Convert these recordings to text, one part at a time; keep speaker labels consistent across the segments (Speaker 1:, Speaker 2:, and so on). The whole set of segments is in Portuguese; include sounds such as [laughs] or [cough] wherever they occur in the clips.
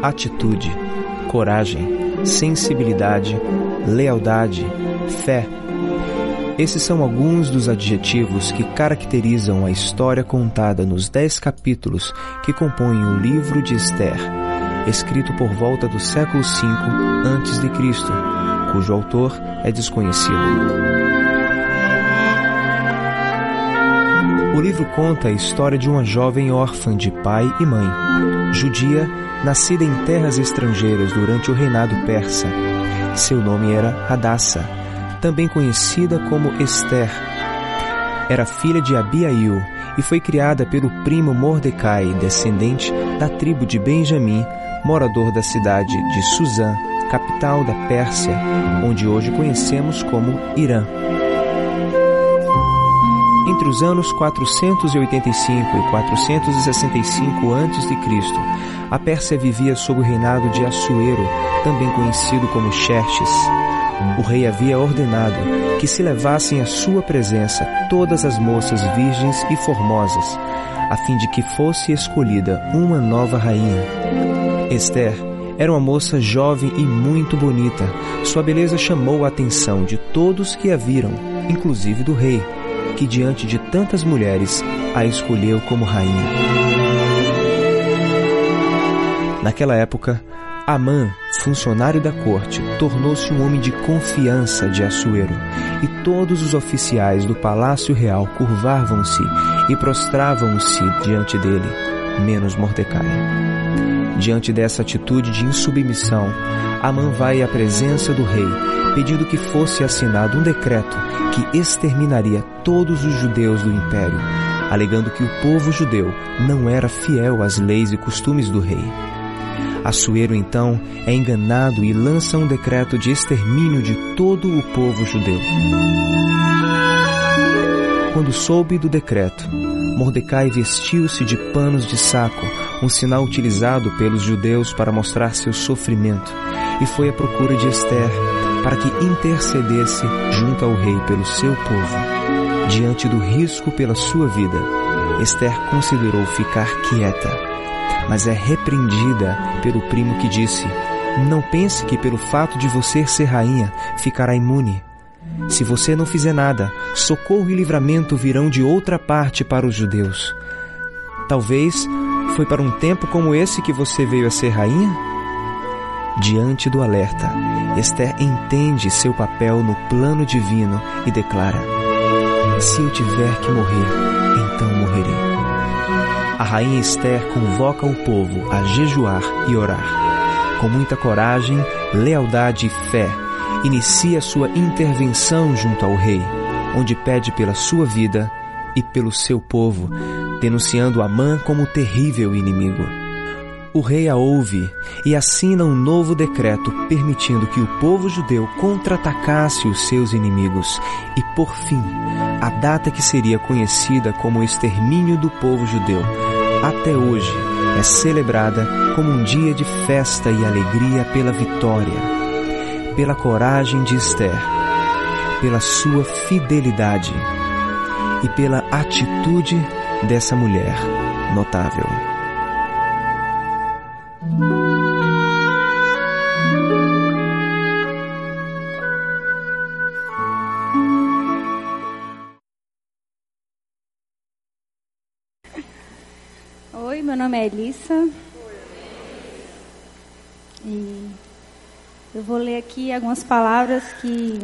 Speaker 1: Atitude, coragem, sensibilidade, lealdade, fé. Esses são alguns dos adjetivos que caracterizam a história contada nos dez capítulos que compõem o livro de Esther, escrito por volta do século V a.C., cujo autor é desconhecido. O livro conta a história de uma jovem órfã de pai e mãe, judia, nascida em terras estrangeiras durante o reinado persa. Seu nome era Hadassah, também conhecida como Esther. Era filha de Abiail e foi criada pelo primo Mordecai, descendente da tribo de Benjamim, morador da cidade de Suzã, capital da Pérsia, onde hoje conhecemos como Irã. Entre os anos 485 e 465 a.C., a Pérsia vivia sob o reinado de Assuero, também conhecido como Xerxes. O rei havia ordenado que se levassem à sua presença todas as moças virgens e formosas, a fim de que fosse escolhida uma nova rainha. Esther era uma moça jovem e muito bonita. Sua beleza chamou a atenção de todos que a viram, inclusive do rei que diante de tantas mulheres a escolheu como rainha. Naquela época, Amã, funcionário da corte, tornou-se um homem de confiança de Assuero, e todos os oficiais do palácio real curvavam-se e prostravam-se diante dele, menos Mordecai. Diante dessa atitude de insubmissão, Amã vai à presença do rei, pedindo que fosse assinado um decreto que exterminaria todos os judeus do império, alegando que o povo judeu não era fiel às leis e costumes do rei. Assuero então é enganado e lança um decreto de extermínio de todo o povo judeu. Quando soube do decreto, Mordecai vestiu-se de panos de saco, um sinal utilizado pelos judeus para mostrar seu sofrimento, e foi à procura de Esther para que intercedesse junto ao rei pelo seu povo. Diante do risco pela sua vida, Esther considerou ficar quieta, mas é repreendida pelo primo que disse: Não pense que pelo fato de você ser rainha ficará imune. Se você não fizer nada, socorro e livramento virão de outra parte para os judeus. Talvez foi para um tempo como esse que você veio a ser rainha? Diante do alerta, Esther entende seu papel no plano divino e declara: Se eu tiver que morrer, então morrerei. A rainha Esther convoca o povo a jejuar e orar. Com muita coragem, lealdade e fé, inicia sua intervenção junto ao rei, onde pede pela sua vida e pelo seu povo, denunciando Amã como terrível inimigo. O rei a ouve e assina um novo decreto permitindo que o povo judeu contra-atacasse os seus inimigos e, por fim, a data que seria conhecida como o extermínio do povo judeu, até hoje é celebrada como um dia de festa e alegria pela vitória pela coragem de Esther, pela sua fidelidade e pela atitude dessa mulher notável.
Speaker 2: Vou ler aqui algumas palavras que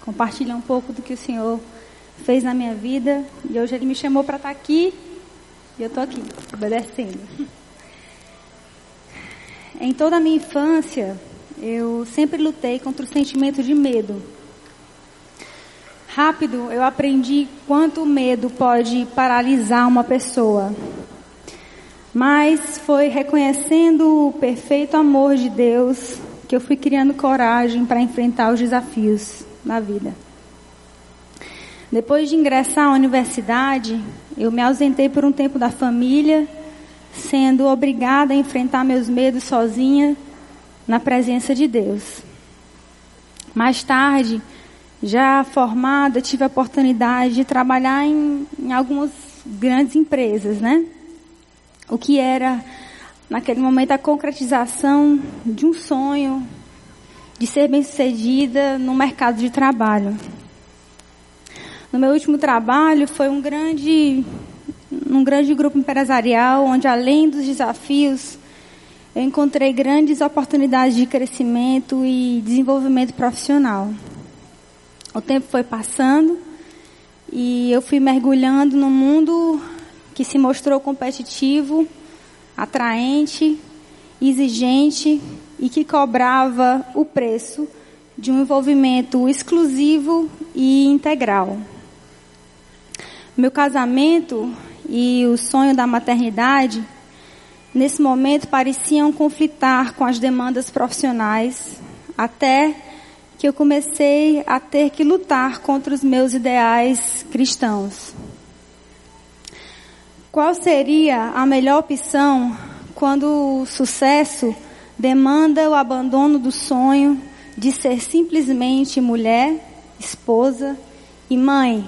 Speaker 2: compartilham um pouco do que o Senhor fez na minha vida. E hoje Ele me chamou para estar aqui e eu estou aqui, obedecendo. [laughs] Em toda a minha infância, eu sempre lutei contra o sentimento de medo. Rápido, eu aprendi quanto o medo pode paralisar uma pessoa. Mas foi reconhecendo o perfeito amor de Deus que eu fui criando coragem para enfrentar os desafios na vida. Depois de ingressar à universidade, eu me ausentei por um tempo da família, sendo obrigada a enfrentar meus medos sozinha na presença de Deus. Mais tarde, já formada, tive a oportunidade de trabalhar em, em algumas grandes empresas, né? o que era naquele momento a concretização de um sonho de ser bem-sucedida no mercado de trabalho. No meu último trabalho foi um grande um grande grupo empresarial onde além dos desafios eu encontrei grandes oportunidades de crescimento e desenvolvimento profissional. O tempo foi passando e eu fui mergulhando no mundo que se mostrou competitivo, atraente, exigente e que cobrava o preço de um envolvimento exclusivo e integral. Meu casamento e o sonho da maternidade nesse momento pareciam conflitar com as demandas profissionais, até que eu comecei a ter que lutar contra os meus ideais cristãos. Qual seria a melhor opção quando o sucesso demanda o abandono do sonho de ser simplesmente mulher, esposa e mãe?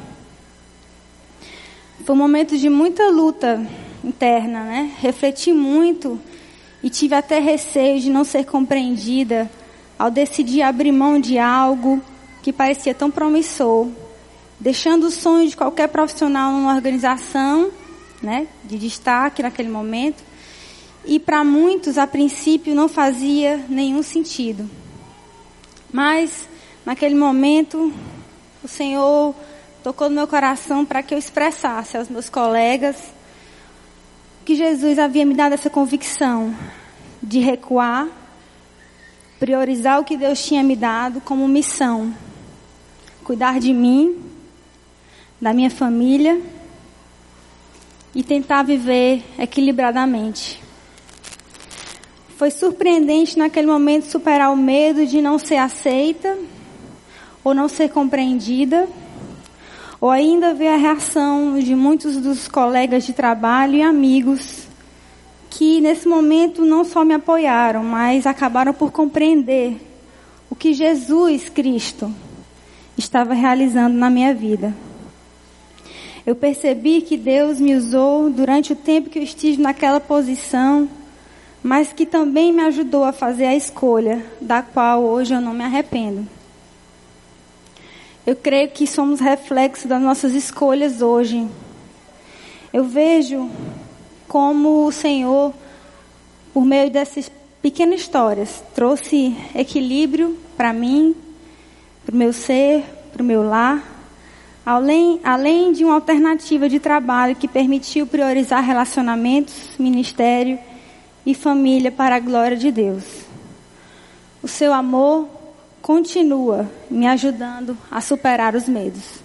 Speaker 2: Foi um momento de muita luta interna, né? Refleti muito e tive até receio de não ser compreendida ao decidir abrir mão de algo que parecia tão promissor, deixando o sonho de qualquer profissional numa organização, né, de destaque naquele momento, e para muitos a princípio não fazia nenhum sentido. Mas naquele momento o Senhor tocou no meu coração para que eu expressasse aos meus colegas que Jesus havia me dado essa convicção de recuar, priorizar o que Deus tinha me dado como missão, cuidar de mim, da minha família e tentar viver equilibradamente. Foi surpreendente naquele momento superar o medo de não ser aceita ou não ser compreendida ou ainda ver a reação de muitos dos colegas de trabalho e amigos que nesse momento não só me apoiaram, mas acabaram por compreender o que Jesus Cristo estava realizando na minha vida. Eu percebi que Deus me usou durante o tempo que eu estive naquela posição, mas que também me ajudou a fazer a escolha, da qual hoje eu não me arrependo. Eu creio que somos reflexo das nossas escolhas hoje. Eu vejo como o Senhor, por meio dessas pequenas histórias, trouxe equilíbrio para mim, para o meu ser, para o meu lar, além, além de uma alternativa de trabalho que permitiu priorizar relacionamentos, ministério e família para a glória de Deus. O seu amor continua me ajudando a superar os medos.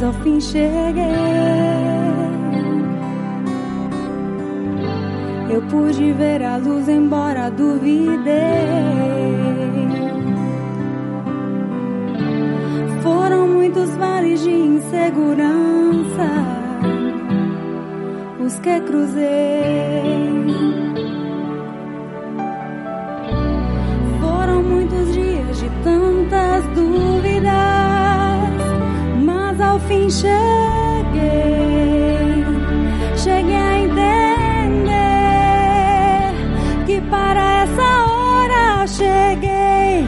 Speaker 2: Mas ao fim cheguei. Eu pude ver a luz, embora duvidei. Foram muitos vales de insegurança os que cruzei. Foram muitos dias de tantas dúvidas, ao fim cheguei. Cheguei a para essa hora cheguei,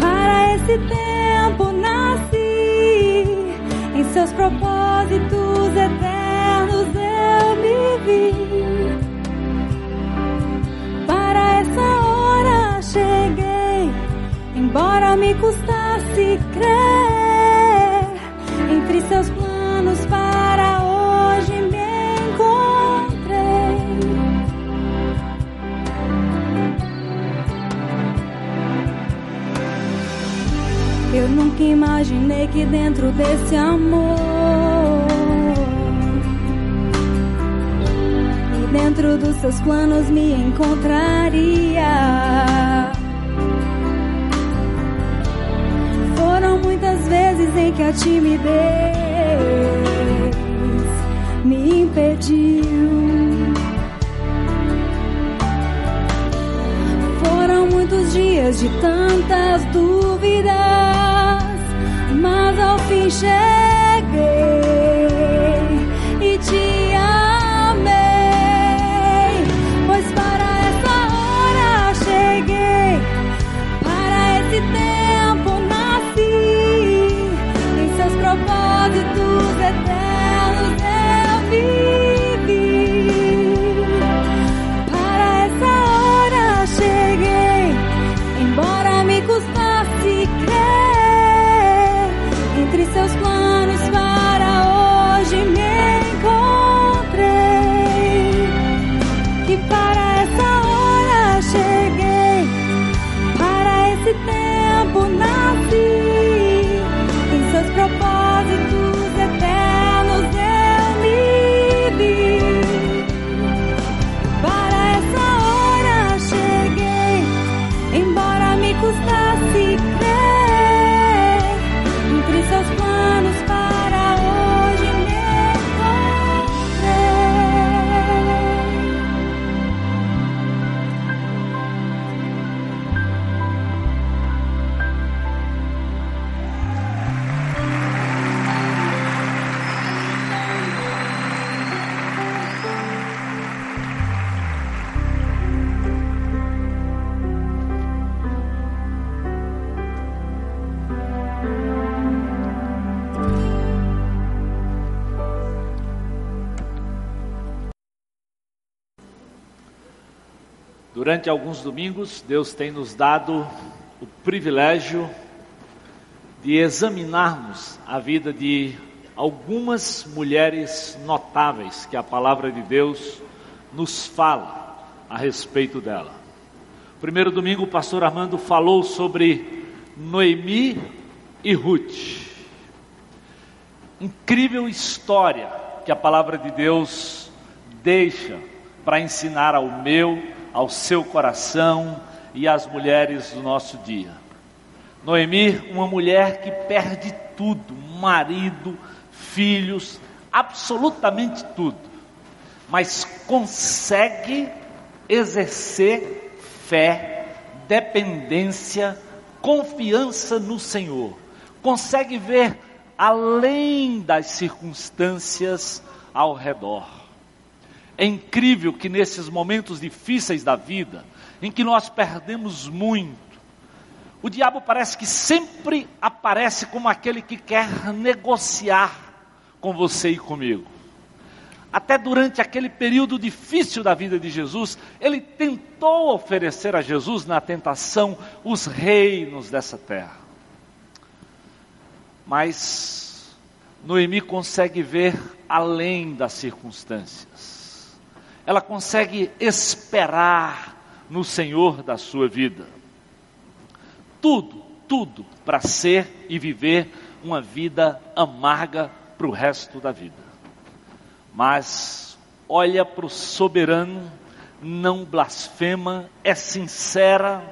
Speaker 2: para esse tempo nasci, em seus propósitos eternos eu me vi. Para essa hora cheguei, embora me custasse crer, seus planos para hoje me encontrei. Eu nunca imaginei que dentro desse amor e dentro dos seus planos me encontraria. Muitas sei que a timidez me impediu. Foram muitos dias de tantas dúvidas, mas ao fim cheguei.
Speaker 3: Durante alguns domingos, Deus tem nos dado o privilégio de examinarmos a vida de algumas mulheres notáveis que a palavra de Deus nos fala a respeito dela. Primeiro domingo, o pastor Armando falou sobre Noemi e Ruth. Incrível história que a palavra de Deus deixa para ensinar ao meu ao seu coração e às mulheres do nosso dia. Noemi, uma mulher que perde tudo: marido, filhos, absolutamente tudo, mas consegue exercer fé, dependência, confiança no Senhor, consegue ver além das circunstâncias ao redor. É incrível que nesses momentos difíceis da vida, em que nós perdemos muito, o diabo parece que sempre aparece como aquele que quer negociar com você e comigo. Até durante aquele período difícil da vida de Jesus, ele tentou oferecer a Jesus na tentação os reinos dessa terra. Mas Noemi consegue ver além das circunstâncias ela consegue esperar no Senhor da sua vida. Tudo, tudo para ser e viver uma vida amarga para o resto da vida. Mas olha para o soberano, não blasfema, é sincera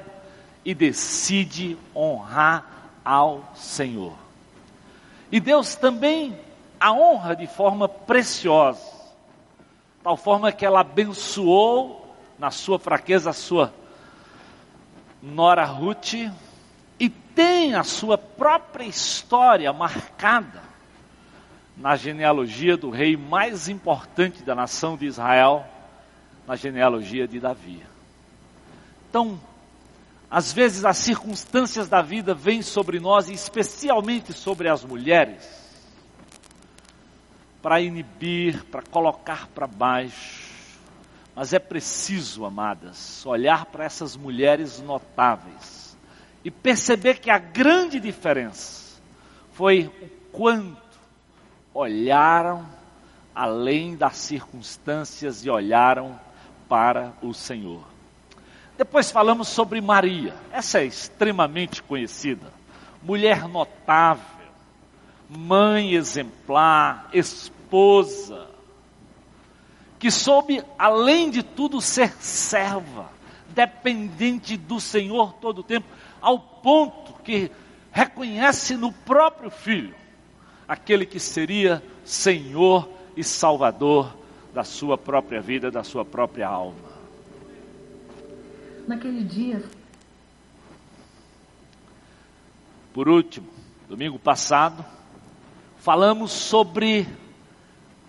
Speaker 3: e decide honrar ao Senhor. E Deus também a honra de forma preciosa tal forma que ela abençoou na sua fraqueza a sua nora Ruth e tem a sua própria história marcada na genealogia do rei mais importante da nação de Israel, na genealogia de Davi. Então, às vezes as circunstâncias da vida vêm sobre nós, e especialmente sobre as mulheres, para inibir, para colocar para baixo. Mas é preciso, amadas, olhar para essas mulheres notáveis e perceber que a grande diferença foi o quanto olharam além das circunstâncias e olharam para o Senhor. Depois falamos sobre Maria, essa é extremamente conhecida, mulher notável, mãe exemplar, esposa esposa, que soube, além de tudo, ser serva, dependente do Senhor todo o tempo, ao ponto que reconhece no próprio filho aquele que seria Senhor e Salvador da sua própria vida, da sua própria alma.
Speaker 4: Naquele dia.
Speaker 3: Por último, domingo passado, falamos sobre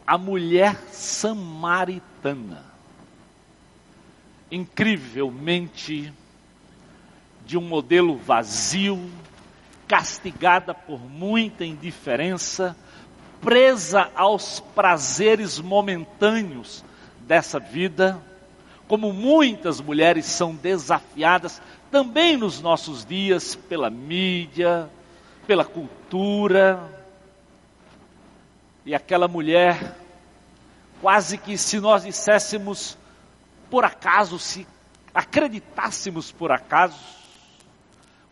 Speaker 3: a mulher samaritana. Incrivelmente, de um modelo vazio, castigada por muita indiferença, presa aos prazeres momentâneos dessa vida, como muitas mulheres são desafiadas também nos nossos dias pela mídia, pela cultura. E aquela mulher, quase que se nós disséssemos por acaso, se acreditássemos por acaso,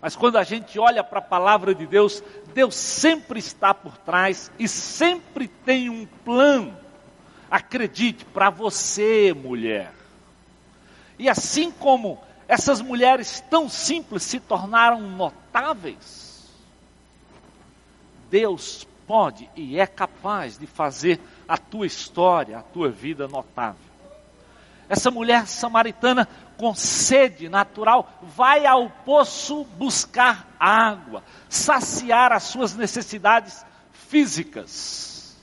Speaker 3: mas quando a gente olha para a palavra de Deus, Deus sempre está por trás e sempre tem um plano. Acredite, para você, mulher. E assim como essas mulheres tão simples se tornaram notáveis, Deus pode e é capaz de fazer a tua história, a tua vida notável. Essa mulher samaritana com sede natural vai ao poço buscar água, saciar as suas necessidades físicas.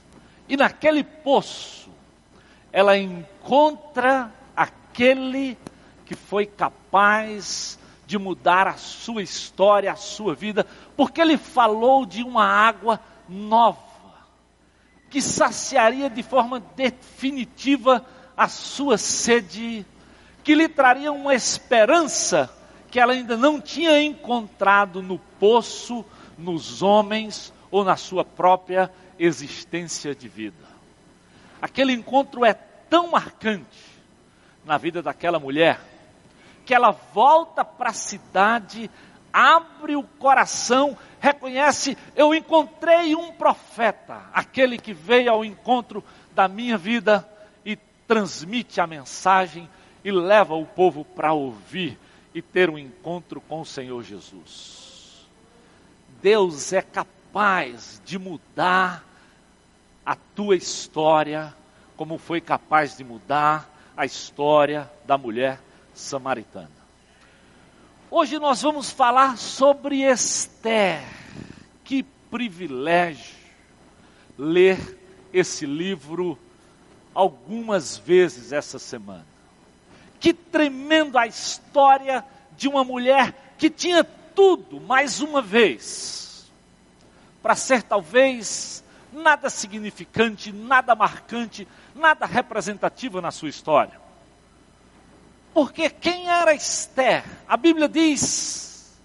Speaker 3: E naquele poço ela encontra aquele que foi capaz de mudar a sua história, a sua vida, porque ele falou de uma água nova, que saciaria de forma definitiva a sua sede, que lhe traria uma esperança que ela ainda não tinha encontrado no poço, nos homens ou na sua própria existência de vida. Aquele encontro é tão marcante na vida daquela mulher que ela volta para a cidade, abre o coração, reconhece: eu encontrei um profeta, aquele que veio ao encontro da minha vida e transmite a mensagem e leva o povo para ouvir e ter um encontro com o Senhor Jesus. Deus é capaz de mudar a tua história, como foi capaz de mudar a história da mulher samaritana. Hoje nós vamos falar sobre Esther. Que privilégio ler esse livro algumas vezes essa semana. Que tremendo a história de uma mulher que tinha tudo mais uma vez para ser talvez nada significante, nada marcante, nada representativa na sua história. Porque quem era Esther? A Bíblia diz: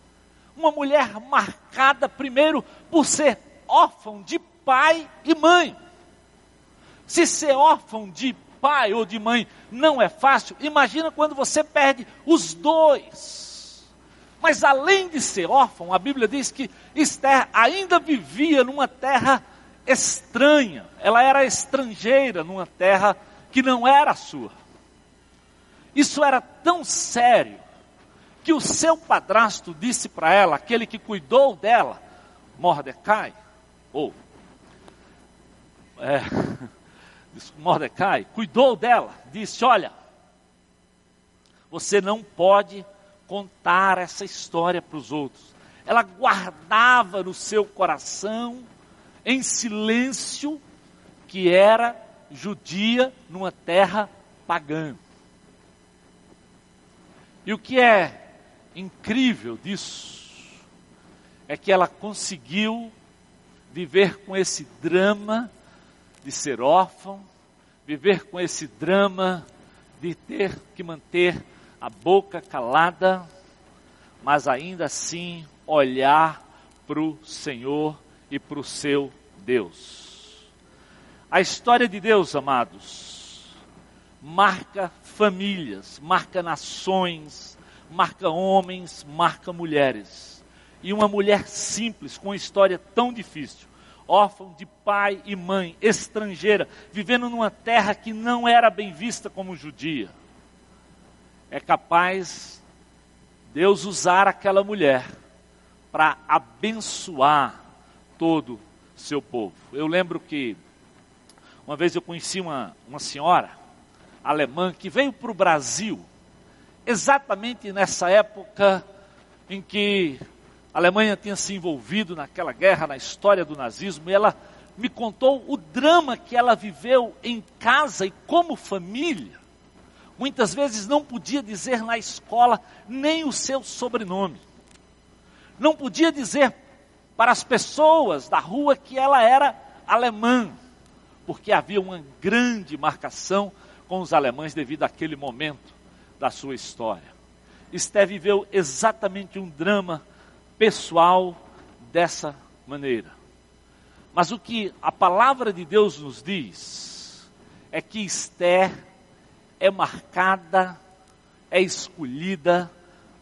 Speaker 3: uma mulher marcada primeiro por ser órfão de pai e mãe. Se ser órfão de pai ou de mãe não é fácil, imagina quando você perde os dois. Mas além de ser órfão, a Bíblia diz que Esther ainda vivia numa terra estranha. Ela era estrangeira numa terra que não era sua. Isso era tão sério que o seu padrasto disse para ela, aquele que cuidou dela, Mordecai, ou é, [laughs] Mordecai, cuidou dela, disse: Olha, você não pode contar essa história para os outros. Ela guardava no seu coração, em silêncio, que era judia numa terra pagã. E o que é incrível disso é que ela conseguiu viver com esse drama de ser órfão, viver com esse drama de ter que manter a boca calada, mas ainda assim olhar para o Senhor e para o seu Deus. A história de Deus, amados, marca famílias, marca nações, marca homens, marca mulheres. E uma mulher simples, com uma história tão difícil, órfã de pai e mãe, estrangeira, vivendo numa terra que não era bem vista como judia, é capaz Deus usar aquela mulher para abençoar todo seu povo. Eu lembro que uma vez eu conheci uma, uma senhora alemã que veio para o Brasil exatamente nessa época em que a Alemanha tinha se envolvido naquela guerra, na história do nazismo, e ela me contou o drama que ela viveu em casa e como família. Muitas vezes não podia dizer na escola nem o seu sobrenome. Não podia dizer para as pessoas da rua que ela era alemã, porque havia uma grande marcação com os alemães devido àquele momento da sua história. Esté viveu exatamente um drama pessoal dessa maneira. Mas o que a palavra de Deus nos diz é que Esther é marcada, é escolhida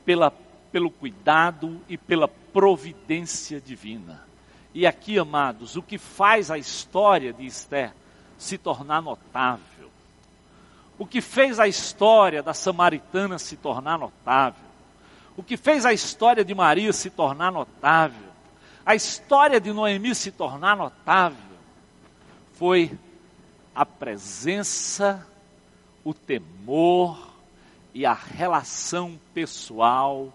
Speaker 3: pela, pelo cuidado e pela providência divina. E aqui, amados, o que faz a história de Esther se tornar notável, o que fez a história da samaritana se tornar notável, o que fez a história de Maria se tornar notável, a história de Noemi se tornar notável, foi a presença, o temor e a relação pessoal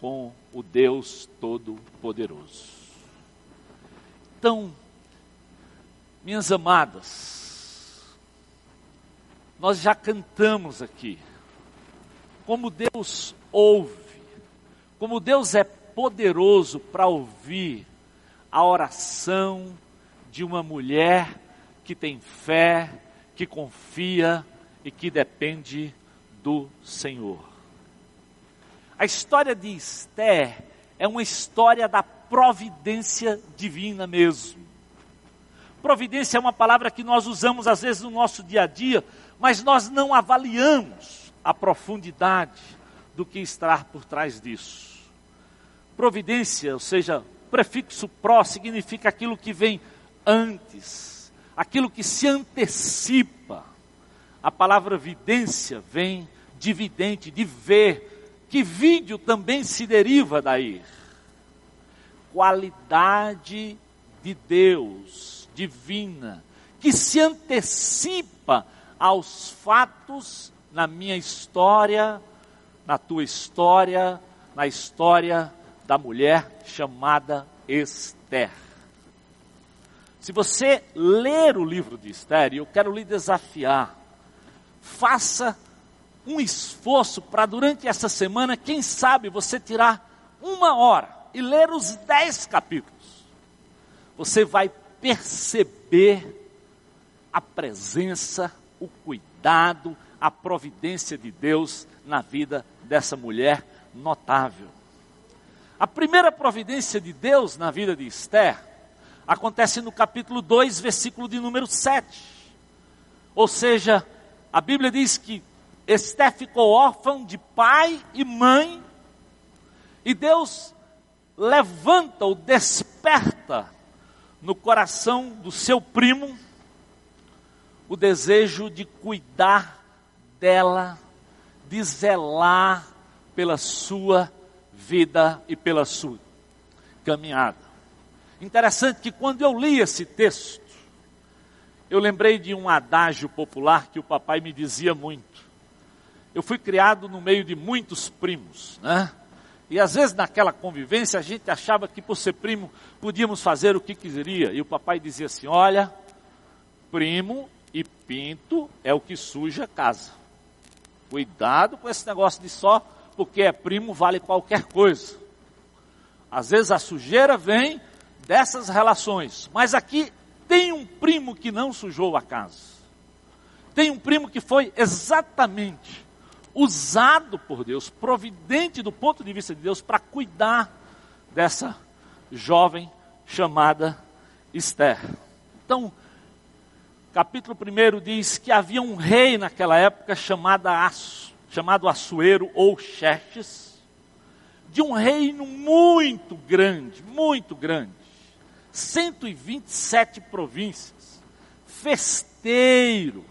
Speaker 3: com o Deus Todo-Poderoso. Então, minhas amadas, nós já cantamos aqui, como Deus ouve, como Deus é poderoso para ouvir a oração de uma mulher que tem fé, que confia e que depende do Senhor. A história de Esther é uma história da providência divina mesmo. Providência é uma palavra que nós usamos às vezes no nosso dia a dia, mas nós não avaliamos a profundidade do que está por trás disso. Providência, ou seja, prefixo pró significa aquilo que vem antes, aquilo que se antecipa. A palavra vidência vem de vidente, de ver, que vídeo também se deriva daí. Qualidade de Deus, divina, que se antecipa aos fatos na minha história, na tua história, na história da mulher chamada Esther. Se você ler o livro de Esther, eu quero lhe desafiar, faça um esforço para durante essa semana, quem sabe você tirar uma hora e ler os dez capítulos. Você vai perceber a presença, o cuidado, a providência de Deus na vida dessa mulher notável. A primeira providência de Deus na vida de Esther acontece no capítulo 2, versículo de número 7. Ou seja, a Bíblia diz que Esté ficou órfã de pai e mãe, e Deus levanta ou desperta no coração do seu primo o desejo de cuidar dela, de zelar pela sua vida e pela sua caminhada. Interessante que quando eu li esse texto, eu lembrei de um adágio popular que o papai me dizia muito eu fui criado no meio de muitos primos, né? E às vezes naquela convivência a gente achava que por ser primo podíamos fazer o que queria. E o papai dizia assim: olha, primo pinto é o que suja a casa. Cuidado com esse negócio de só porque é primo vale qualquer coisa. Às vezes a sujeira vem dessas relações, mas aqui tem um primo que não sujou a casa. Tem um primo que foi exatamente usado por Deus, providente do ponto de vista de Deus, para cuidar dessa jovem chamada Esther. Então, capítulo 1 diz que havia um rei naquela época chamado, Aço, chamado Assuero ou Xerxes, de um reino muito grande, muito grande, 127 províncias, festeiro,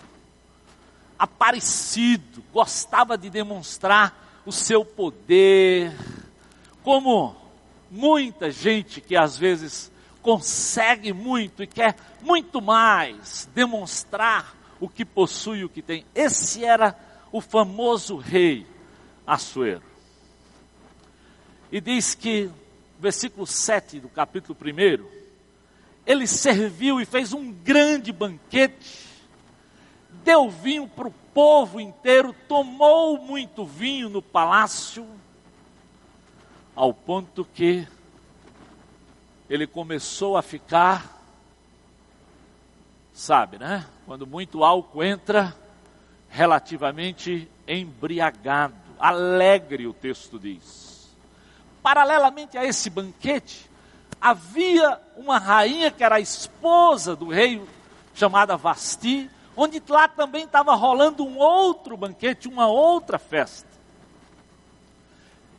Speaker 3: aparecido, gostava de demonstrar o seu poder, como muita gente que às vezes consegue muito e quer muito mais demonstrar o que possui, o que tem. Esse era o famoso rei Assuero. E diz que, versículo 7 do capítulo 1, ele serviu e fez um grande banquete, deu vinho para o povo inteiro, tomou muito vinho no palácio, ao ponto que ele começou a ficar, sabe, né? Quando muito álcool entra, relativamente embriagado, alegre, o texto diz. Paralelamente a esse banquete, havia uma rainha que era a esposa do rei, chamada Vasti, onde lá também estava rolando um outro banquete, uma outra festa.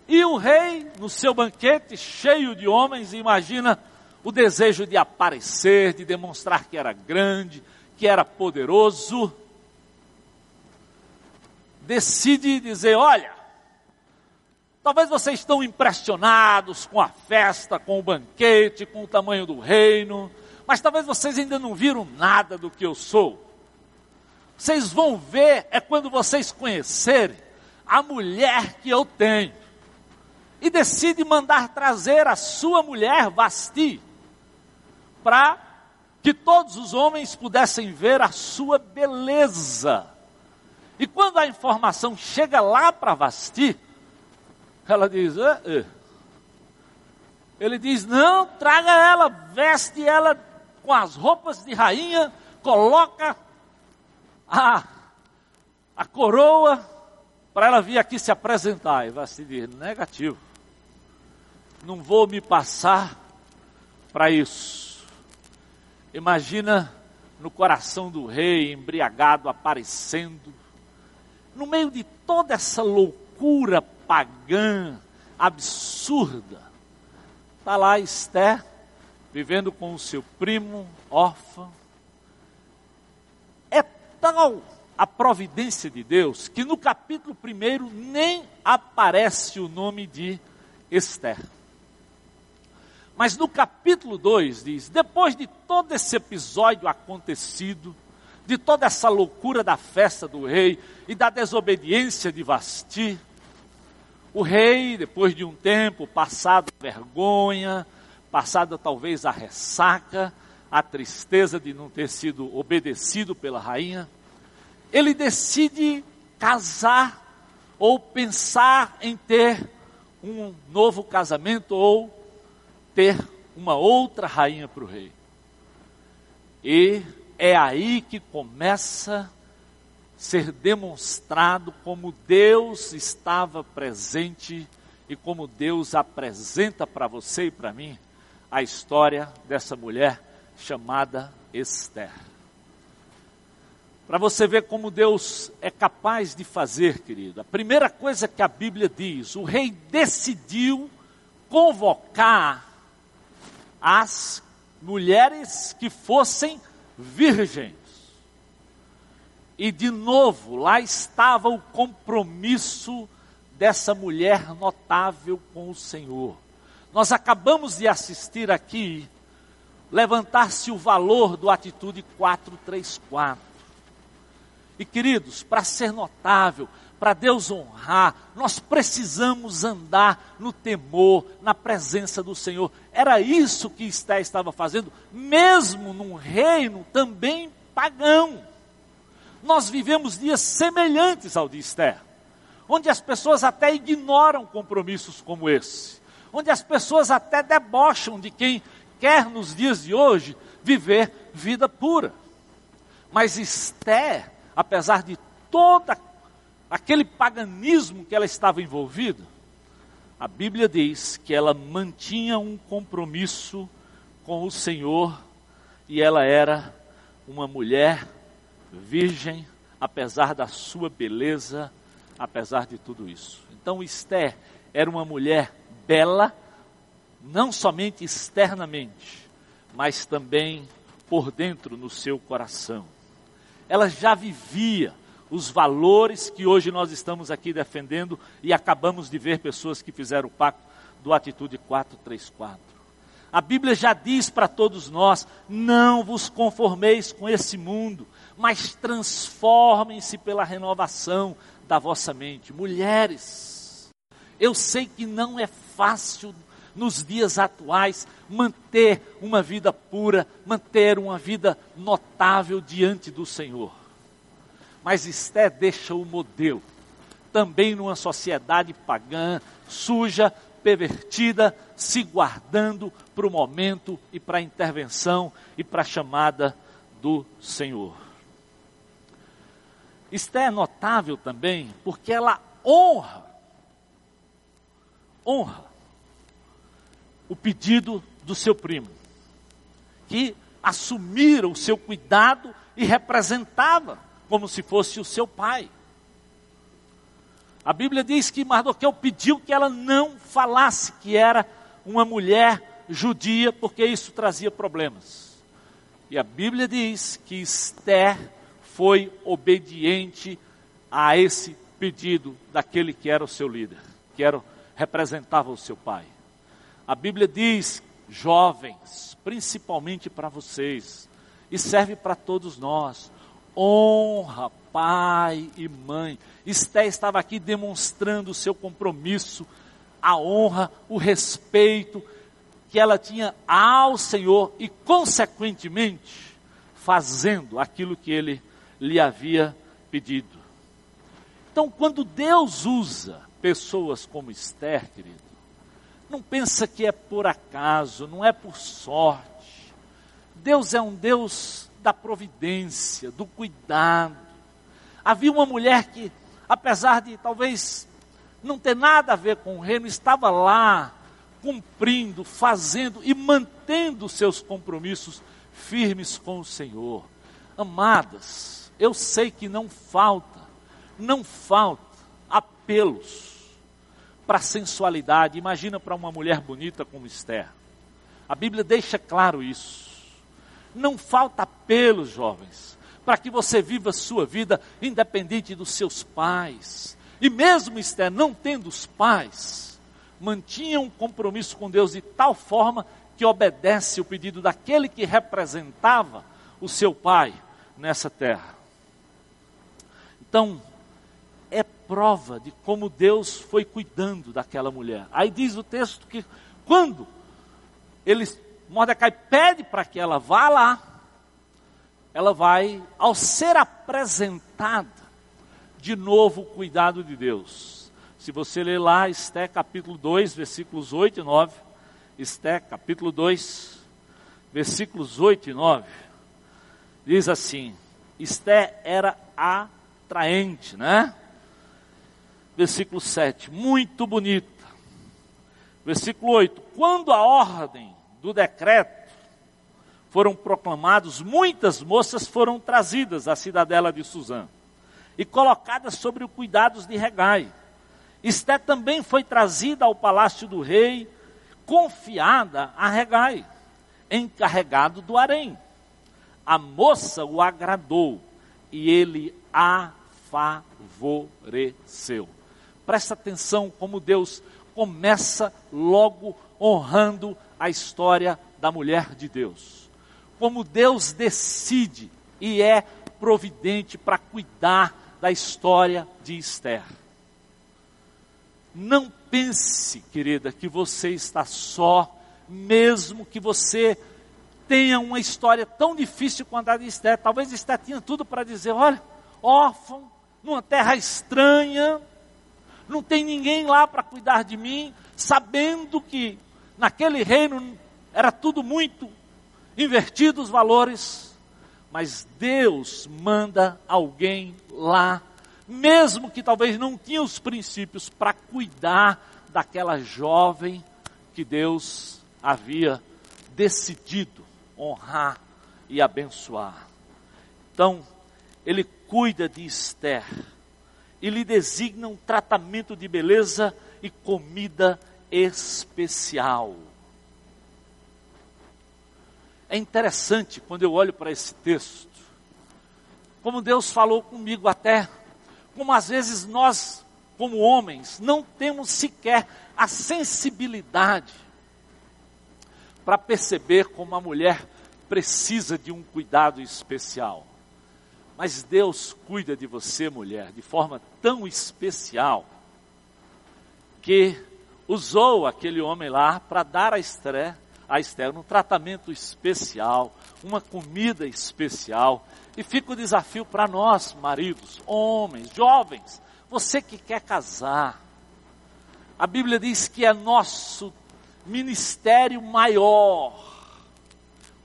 Speaker 3: E o rei, no seu banquete, cheio de homens, imagina o desejo de aparecer, de demonstrar que era grande, que era poderoso, decide dizer: Olha, talvez vocês estão impressionados com a festa, com o banquete, com o tamanho do reino, mas talvez vocês ainda não viram nada do que eu sou. Vocês vão ver é quando vocês conhecerem a mulher que eu tenho. E decide mandar trazer a sua mulher Vasti para que todos os homens pudessem ver a sua beleza. E quando a informação chega lá para Vasti, ela diz: eh, eh. ele diz: não, traga ela, veste ela com as roupas de rainha, coloca a, a coroa para ela vir aqui se apresentar. E Vasti diz: negativo, não vou me passar para isso. Imagina no coração do rei, embriagado, aparecendo, no meio de toda essa loucura pagã, absurda, está lá Esther, vivendo com o seu primo, órfão. É tal a providência de Deus que no capítulo 1 nem aparece o nome de Esther. Mas no capítulo 2 diz: depois de todo esse episódio acontecido, de toda essa loucura da festa do rei e da desobediência de Vasti. O rei, depois de um tempo, passado a vergonha, passada talvez a ressaca, a tristeza de não ter sido obedecido pela rainha, ele decide casar ou pensar em ter um novo casamento ou ter uma outra rainha para o rei. E é aí que começa a ser demonstrado como Deus estava presente e como Deus apresenta para você e para mim a história dessa mulher chamada Esther. Para você ver como Deus é capaz de fazer, querido. A primeira coisa que a Bíblia diz: o rei decidiu convocar as mulheres que fossem virgens. E de novo, lá estava o compromisso dessa mulher notável com o Senhor. Nós acabamos de assistir aqui levantar-se o valor do atitude 434. E queridos, para ser notável, para Deus honrar, nós precisamos andar no temor, na presença do Senhor. Era isso que Esté estava fazendo, mesmo num reino também pagão. Nós vivemos dias semelhantes ao de Esther, onde as pessoas até ignoram compromissos como esse, onde as pessoas até debocham de quem quer nos dias de hoje viver vida pura. Mas Esther, apesar de toda aquele paganismo que ela estava envolvida, a Bíblia diz que ela mantinha um compromisso com o Senhor e ela era uma mulher virgem, apesar da sua beleza, apesar de tudo isso. Então Esther era uma mulher bela, não somente externamente, mas também por dentro no seu coração. Ela já vivia os valores que hoje nós estamos aqui defendendo e acabamos de ver pessoas que fizeram o pacto do Atitude 434. A Bíblia já diz para todos nós: não vos conformeis com esse mundo, mas transformem-se pela renovação da vossa mente. Mulheres, eu sei que não é fácil nos dias atuais manter uma vida pura, manter uma vida notável diante do Senhor. Mas Esté deixa o modelo, também numa sociedade pagã, suja, pervertida, se guardando para o momento e para a intervenção e para a chamada do Senhor. Esté é notável também porque ela honra, honra o pedido do seu primo, que assumira o seu cuidado e representava como se fosse o seu pai. A Bíblia diz que Mardoqueu pediu que ela não falasse que era uma mulher judia, porque isso trazia problemas. E a Bíblia diz que Esther foi obediente a esse pedido daquele que era o seu líder, que era, representava o seu pai. A Bíblia diz, jovens, principalmente para vocês, e serve para todos nós, honra pai e mãe. Esté estava aqui demonstrando o seu compromisso, a honra, o respeito que ela tinha ao Senhor e, consequentemente, fazendo aquilo que ele lhe havia pedido. Então, quando Deus usa pessoas como Esther, querido, não pensa que é por acaso, não é por sorte. Deus é um Deus da providência, do cuidado. Havia uma mulher que, apesar de talvez não ter nada a ver com o reino, estava lá cumprindo, fazendo e mantendo seus compromissos firmes com o Senhor. Amadas, eu sei que não falta, não falta apelos para a sensualidade. Imagina para uma mulher bonita como Esther. A Bíblia deixa claro isso. Não falta apelo, jovens, para que você viva a sua vida independente dos seus pais. E mesmo Esther, não tendo os pais, mantinha um compromisso com Deus de tal forma que obedece o pedido daquele que representava o seu pai nessa terra. Então, é prova de como Deus foi cuidando daquela mulher. Aí diz o texto que quando ele, Mordecai pede para que ela vá lá, ela vai, ao ser apresentada, de novo o cuidado de Deus. Se você ler lá, Esté capítulo 2, versículos 8 e 9, Esté capítulo 2, versículos 8 e 9, diz assim: Esté era atraente, né? versículo 7, muito bonita. Versículo 8: Quando a ordem do decreto foram proclamados, muitas moças foram trazidas à cidadela de Suzã e colocadas sobre o cuidados de Regai. Esté também foi trazida ao palácio do rei, confiada a Regai, encarregado do harém. A moça o agradou e ele a favoreceu. Presta atenção como Deus começa logo honrando a história da mulher de Deus. Como Deus decide e é providente para cuidar da história de Esther. Não pense, querida, que você está só, mesmo que você tenha uma história tão difícil quanto a de Esther. Talvez Esther tinha tudo para dizer: olha, órfão, numa terra estranha, não tem ninguém lá para cuidar de mim, sabendo que naquele reino era tudo muito invertido os valores, mas Deus manda alguém lá, mesmo que talvez não tinha os princípios para cuidar daquela jovem que Deus havia decidido honrar e abençoar. Então, ele cuida de Esther e lhe designa um tratamento de beleza e comida especial. É interessante quando eu olho para esse texto, como Deus falou comigo até, como às vezes nós, como homens, não temos sequer a sensibilidade para perceber como a mulher precisa de um cuidado especial. Mas Deus cuida de você, mulher, de forma tão especial que usou aquele homem lá para dar a Esther, a Esther um tratamento especial, uma comida especial. E fica o desafio para nós, maridos, homens, jovens, você que quer casar. A Bíblia diz que é nosso ministério maior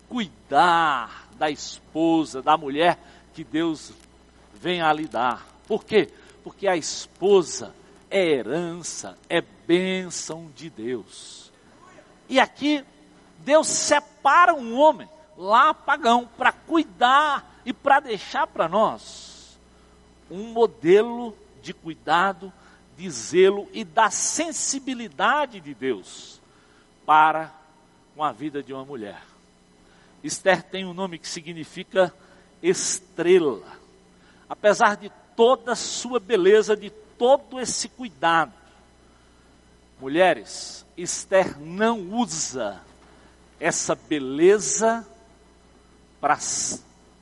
Speaker 3: cuidar da esposa, da mulher que Deus vem a lhe dar. Por quê? Porque a esposa é herança, é bênção de Deus. E aqui Deus separa um homem lá pagão para cuidar e para deixar para nós um modelo de cuidado, de zelo e da sensibilidade de Deus para com a vida de uma mulher. Esther tem um nome que significa estrela. Apesar de toda sua beleza, de todo esse cuidado. Mulheres, Esther não usa essa beleza para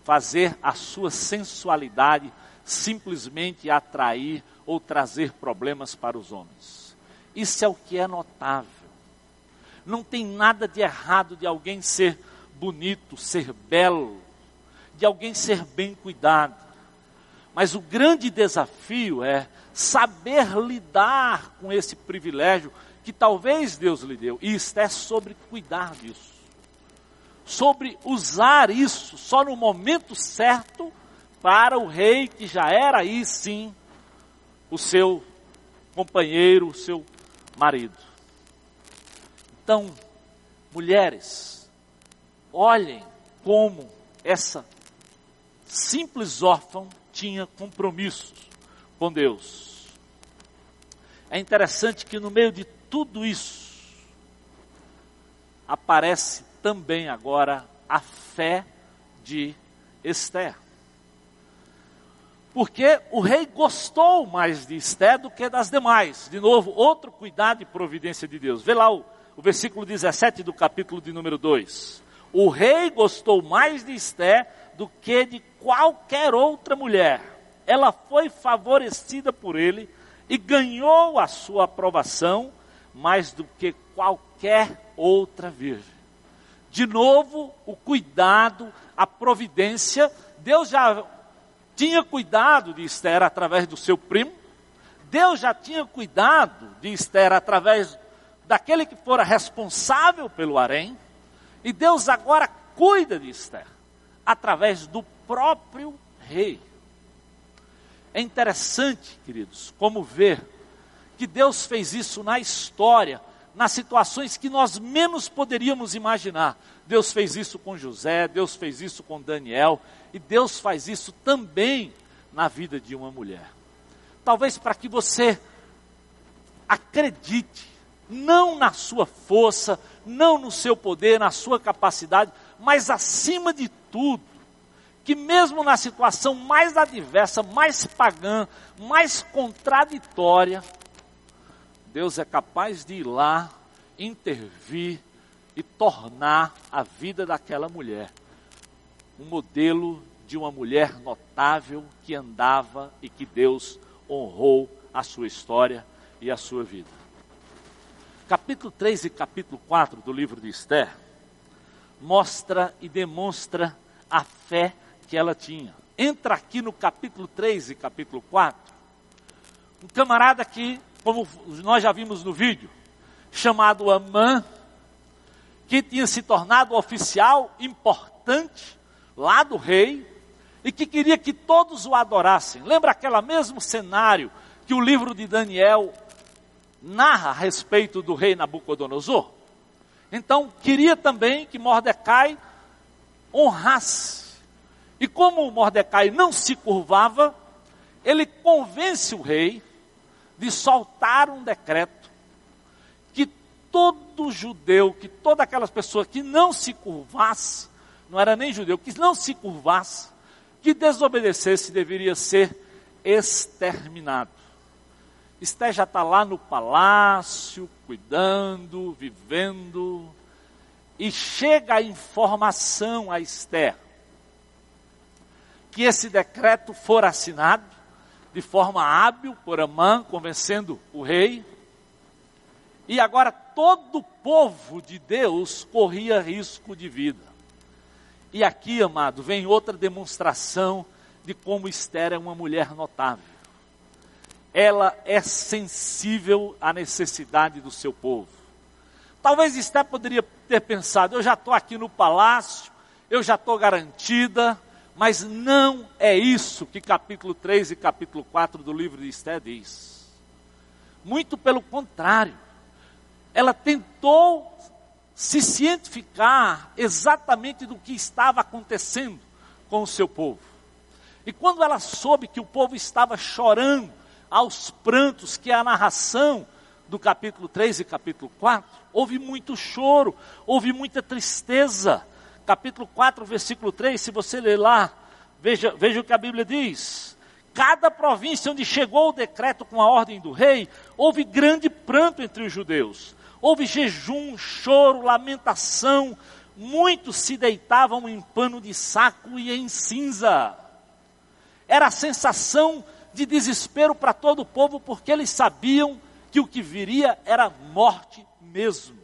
Speaker 3: fazer a sua sensualidade simplesmente atrair ou trazer problemas para os homens. Isso é o que é notável. Não tem nada de errado de alguém ser bonito, ser belo, de alguém ser bem cuidado. Mas o grande desafio é saber lidar com esse privilégio que talvez Deus lhe deu. E isto é sobre cuidar disso. Sobre usar isso só no momento certo para o rei que já era aí sim o seu companheiro, o seu marido. Então, mulheres, olhem como essa simples órfã tinha compromissos com Deus. É interessante que no meio de tudo isso aparece também agora a fé de Esther. Porque o rei gostou mais de Esther do que das demais. De novo, outro cuidado e providência de Deus. Vê lá o, o versículo 17 do capítulo de número 2. O rei gostou mais de Esther do que de qualquer outra mulher. Ela foi favorecida por ele e ganhou a sua aprovação mais do que qualquer outra virgem. De novo, o cuidado, a providência. Deus já tinha cuidado de Esther através do seu primo. Deus já tinha cuidado de Esther através daquele que fora responsável pelo harém. E Deus agora cuida de Esther através do próprio rei. É interessante, queridos, como ver que Deus fez isso na história, nas situações que nós menos poderíamos imaginar. Deus fez isso com José, Deus fez isso com Daniel, e Deus faz isso também na vida de uma mulher. Talvez para que você acredite, não na sua força, não no seu poder, na sua capacidade, mas acima de tudo, que mesmo na situação mais adversa, mais pagã, mais contraditória, Deus é capaz de ir lá, intervir e tornar a vida daquela mulher um modelo de uma mulher notável que andava e que Deus honrou a sua história e a sua vida. Capítulo 3 e capítulo 4 do livro de Esther mostra e demonstra a fé que ela tinha. Entra aqui no capítulo 3 e capítulo 4, um camarada que, como nós já vimos no vídeo, chamado Amã, que tinha se tornado oficial importante lá do rei e que queria que todos o adorassem. Lembra aquele mesmo cenário que o livro de Daniel narra a respeito do rei Nabucodonosor? Então, queria também que Mordecai honrasse. E como Mordecai não se curvava, ele convence o rei de soltar um decreto que todo judeu, que toda aquelas pessoas que não se curvasse, não era nem judeu, que não se curvasse, que desobedecesse, deveria ser exterminado. Esté já está lá no palácio, cuidando, vivendo, e chega a informação a Esther que esse decreto for assinado de forma hábil por Amã, convencendo o rei. E agora todo o povo de Deus corria risco de vida. E aqui, amado, vem outra demonstração de como Esther é uma mulher notável. Ela é sensível à necessidade do seu povo. Talvez Esther poderia ter pensado: eu já estou aqui no palácio, eu já estou garantida, mas não é isso que capítulo 3 e capítulo 4 do livro de Esté diz. Muito pelo contrário. Ela tentou se cientificar exatamente do que estava acontecendo com o seu povo. E quando ela soube que o povo estava chorando aos prantos, que é a narração do capítulo 3 e capítulo 4, houve muito choro, houve muita tristeza capítulo 4, versículo 3, se você ler lá, veja, veja o que a Bíblia diz. Cada província onde chegou o decreto com a ordem do rei, houve grande pranto entre os judeus. Houve jejum, choro, lamentação. Muitos se deitavam em pano de saco e em cinza. Era a sensação de desespero para todo o povo, porque eles sabiam que o que viria era morte mesmo.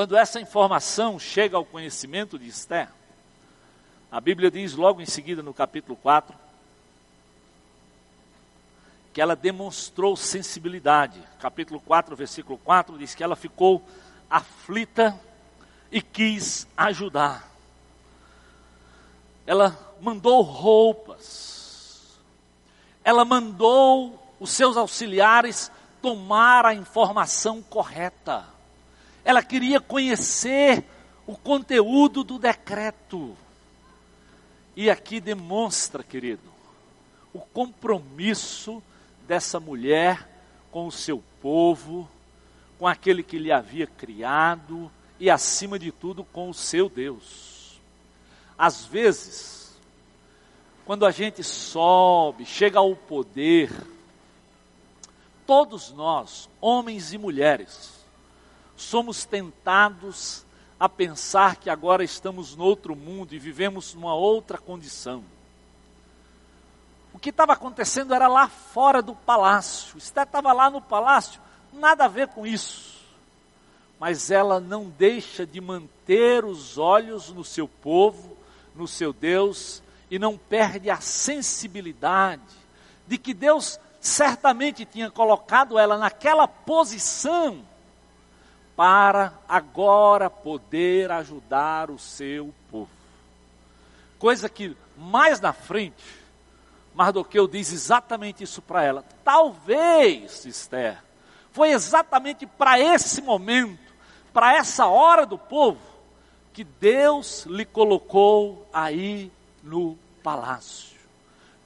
Speaker 3: Quando essa informação chega ao conhecimento de Esther, a Bíblia diz logo em seguida no capítulo 4 que ela demonstrou sensibilidade. Capítulo 4, versículo 4 diz que ela ficou aflita e quis ajudar. Ela mandou roupas. Ela mandou os seus auxiliares tomar a informação correta ela queria conhecer o conteúdo do decreto. E aqui demonstra, querido, o compromisso dessa mulher com o seu povo, com aquele que lhe havia criado e, acima de tudo, com o seu Deus. Às vezes, quando a gente sobe, chega ao poder, todos nós, homens e mulheres, somos tentados a pensar que agora estamos no outro mundo e vivemos numa outra condição. O que estava acontecendo era lá fora do palácio. Estava lá no palácio, nada a ver com isso. Mas ela não deixa de manter os olhos no seu povo, no seu Deus, e não perde a sensibilidade de que Deus certamente tinha colocado ela naquela posição para agora poder ajudar o seu povo. Coisa que mais na frente, Mardoqueu diz exatamente isso para ela. Talvez, Esther, foi exatamente para esse momento, para essa hora do povo, que Deus lhe colocou aí no palácio.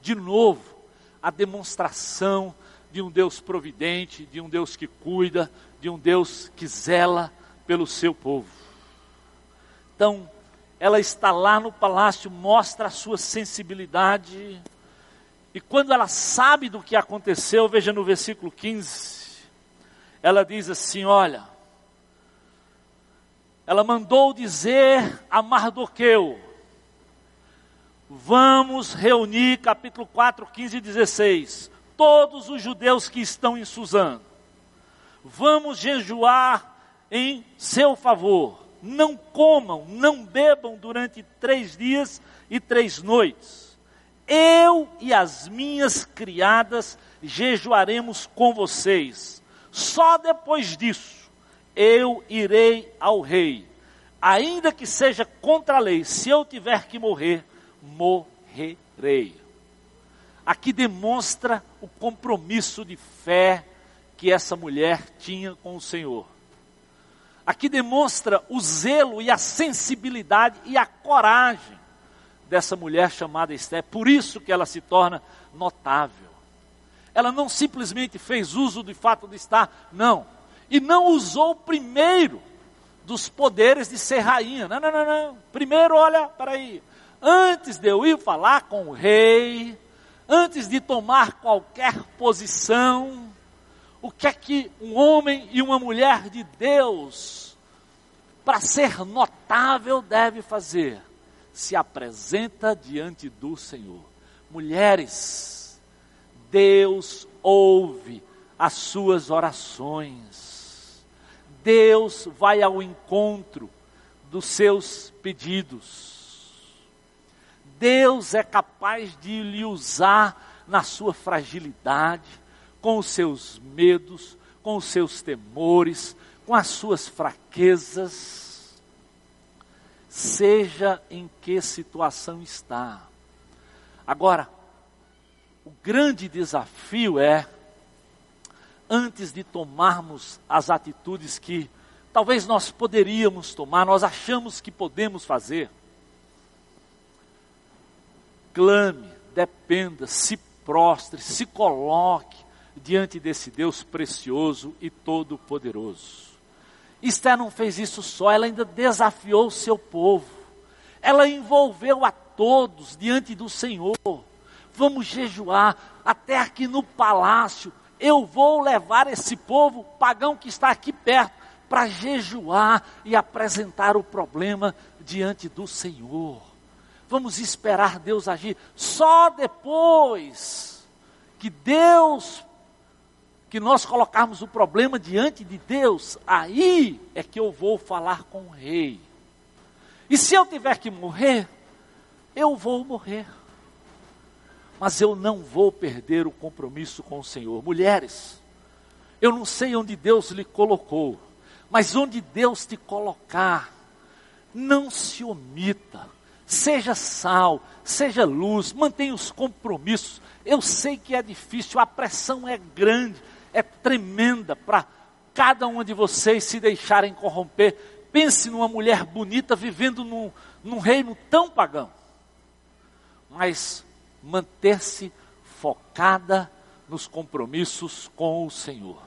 Speaker 3: De novo, a demonstração de um Deus providente, de um Deus que cuida, de um Deus que zela pelo seu povo. Então, ela está lá no palácio, mostra a sua sensibilidade. E quando ela sabe do que aconteceu, veja no versículo 15, ela diz assim: Olha, ela mandou dizer a Mardoqueu: Vamos reunir, capítulo 4, 15 e 16, todos os judeus que estão em Suzano vamos jejuar em seu favor. Não comam, não bebam durante três dias e três noites. Eu e as minhas criadas jejuaremos com vocês. Só depois disso eu irei ao rei. Ainda que seja contra a lei, se eu tiver que morrer, morrerei. Aqui demonstra o compromisso de fé que essa mulher tinha com o Senhor. Aqui demonstra o zelo e a sensibilidade e a coragem dessa mulher chamada Esté. Por isso que ela se torna notável. Ela não simplesmente fez uso do fato de estar, não. E não usou primeiro dos poderes de ser rainha. Não, não, não, não. Primeiro, olha, peraí. Antes de eu ir falar com o rei, antes de tomar qualquer posição, o que é que um homem e uma mulher de Deus para ser notável, deve fazer? Se apresenta diante do Senhor. Mulheres, Deus ouve as suas orações. Deus vai ao encontro dos seus pedidos. Deus é capaz de lhe usar na sua fragilidade, com os seus medos, com os seus temores, com as suas fraquezas, seja em que situação está. Agora, o grande desafio é, antes de tomarmos as atitudes que talvez nós poderíamos tomar, nós achamos que podemos fazer, clame, dependa, se prostre, se coloque diante desse Deus precioso e todo-poderoso. Esther não fez isso só, ela ainda desafiou o seu povo. Ela envolveu a todos diante do Senhor. Vamos jejuar até aqui no palácio. Eu vou levar esse povo pagão que está aqui perto para jejuar e apresentar o problema diante do Senhor. Vamos esperar Deus agir. Só depois que Deus que nós colocarmos o problema diante de Deus, aí é que eu vou falar com o rei. E se eu tiver que morrer, eu vou morrer. Mas eu não vou perder o compromisso com o Senhor. Mulheres, eu não sei onde Deus lhe colocou, mas onde Deus te colocar, não se omita. Seja sal, seja luz, mantenha os compromissos. Eu sei que é difícil, a pressão é grande, é tremenda para cada uma de vocês se deixarem corromper. Pense numa mulher bonita vivendo num, num reino tão pagão. Mas manter-se focada nos compromissos com o Senhor.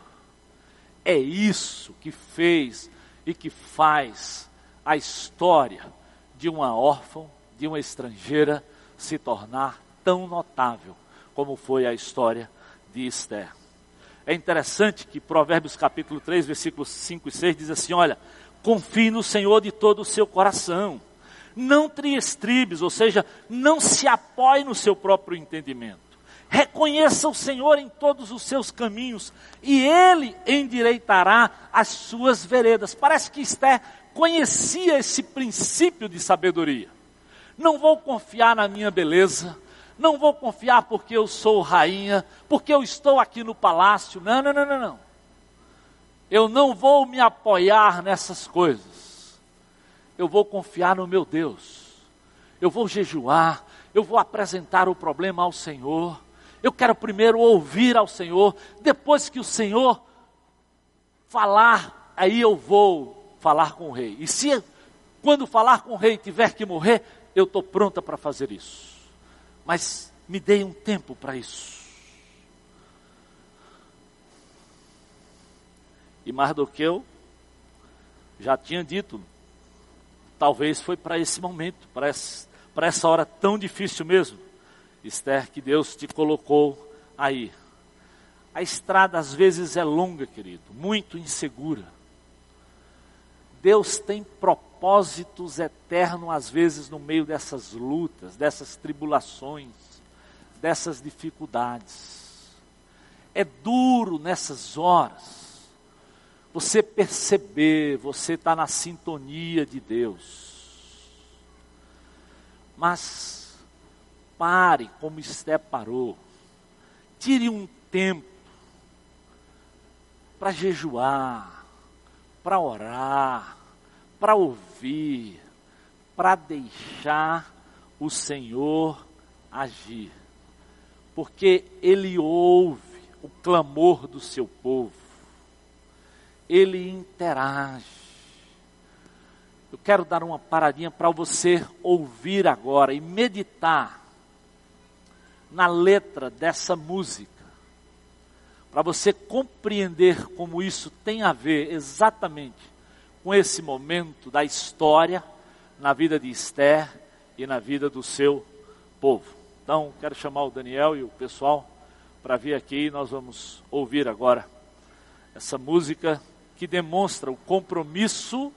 Speaker 3: É isso que fez e que faz a história de uma órfã, de uma estrangeira, se tornar tão notável como foi a história de Esther. É interessante que Provérbios capítulo 3, versículos 5 e 6 diz assim: olha, confie no Senhor de todo o seu coração. Não triestribes, ou seja, não se apoie no seu próprio entendimento. Reconheça o Senhor em todos os seus caminhos e Ele endireitará as suas veredas. Parece que Esther conhecia esse princípio de sabedoria. Não vou confiar na minha beleza, não vou confiar porque eu sou rainha, porque eu estou aqui no palácio. Não, não, não, não, não. Eu não vou me apoiar nessas coisas. Eu vou confiar no meu Deus. Eu vou jejuar, eu vou apresentar o problema ao Senhor. Eu quero primeiro ouvir ao Senhor, depois que o Senhor falar, aí eu vou falar com o rei. E se quando falar com o rei tiver que morrer, eu estou pronta para fazer isso mas me dei um tempo para isso. E Mardoqueu já tinha dito, talvez foi para esse momento, para essa, para essa hora tão difícil mesmo, Esther, que Deus te colocou aí. A estrada às vezes é longa, querido, muito insegura. Deus tem propósitos eternos, às vezes, no meio dessas lutas, dessas tribulações, dessas dificuldades. É duro nessas horas você perceber, você está na sintonia de Deus. Mas pare como Esté parou. Tire um tempo para jejuar para orar, para ouvir, para deixar o Senhor agir. Porque Ele ouve o clamor do seu povo, Ele interage. Eu quero dar uma paradinha para você ouvir agora e meditar na letra dessa música para você compreender como isso tem a ver exatamente com esse momento da história na vida de Esther e na vida do seu povo. Então, quero chamar o Daniel e o pessoal para vir aqui e nós vamos ouvir agora essa música que demonstra o compromisso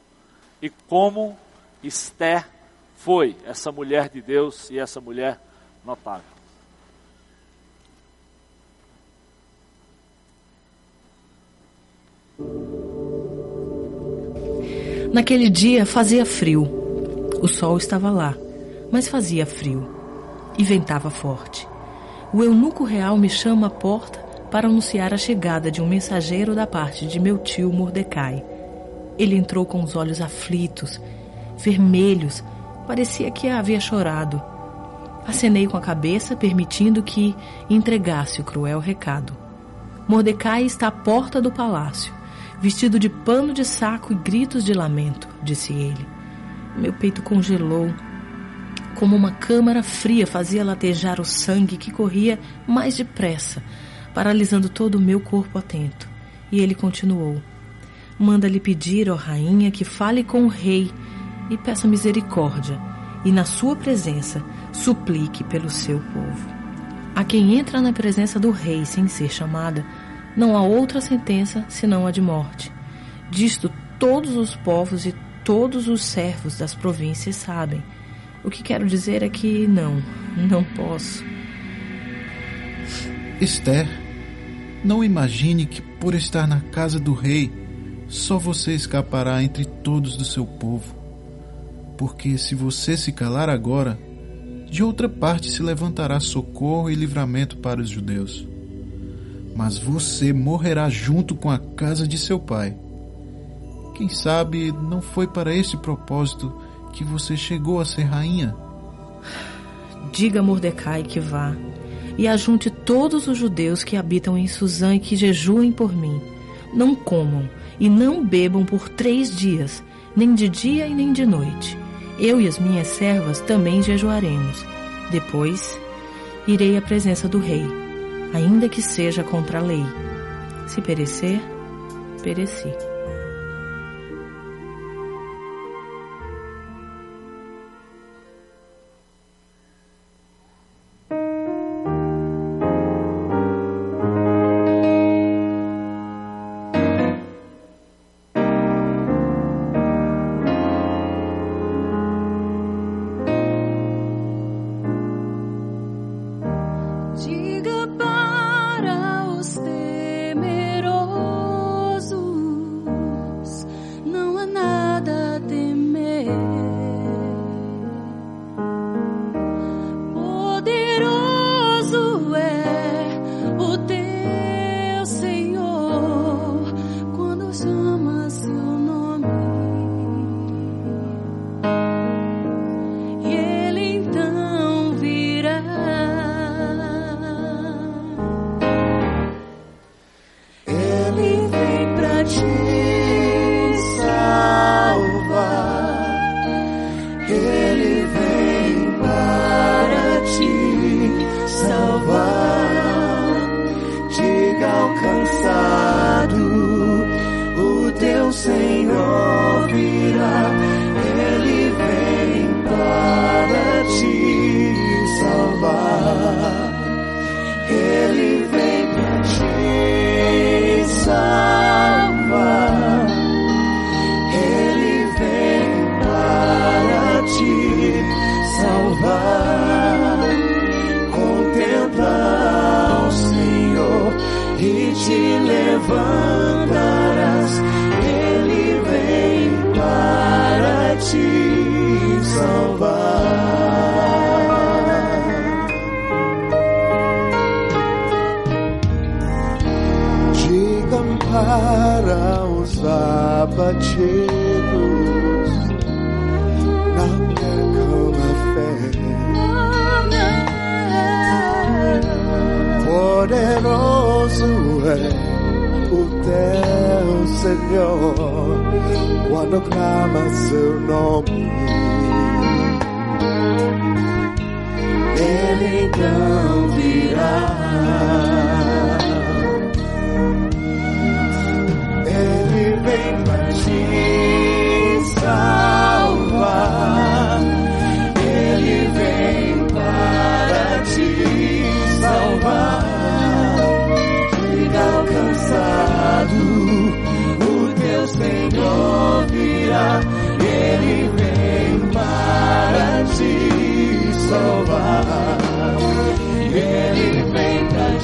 Speaker 3: e como Esther foi essa mulher de Deus e essa mulher notável.
Speaker 4: Naquele dia fazia frio. O sol estava lá, mas fazia frio e ventava forte. O eunuco real me chama à porta para anunciar a chegada de um mensageiro da parte de meu tio Mordecai. Ele entrou com os olhos aflitos, vermelhos, parecia que havia chorado. Acenei com a cabeça, permitindo que entregasse o cruel recado. Mordecai está à porta do palácio vestido de pano de saco e gritos de lamento, disse ele. Meu peito congelou. Como uma câmara fria fazia latejar o sangue que corria mais depressa, paralisando todo o meu corpo atento. E ele continuou: Manda-lhe pedir, ó rainha, que fale com o rei e peça misericórdia, e na sua presença suplique pelo seu povo. A quem entra na presença do rei sem ser chamada, não há outra sentença senão a de morte. Disto todos os povos e todos os servos das províncias sabem. O que quero dizer é que não, não posso.
Speaker 5: Esther, não imagine que por estar na casa do rei, só você escapará entre todos do seu povo. Porque se você se calar agora, de outra parte se levantará socorro e livramento para os judeus mas você morrerá junto com a casa de seu pai. Quem sabe não foi para esse propósito que você chegou a ser rainha?
Speaker 4: Diga a Mordecai que vá e ajunte todos os judeus que habitam em Suzã e que jejuem por mim. Não comam e não bebam por três dias, nem de dia e nem de noite. Eu e as minhas servas também jejuaremos. Depois, irei à presença do rei ainda que seja contra a lei. Se perecer, pereci.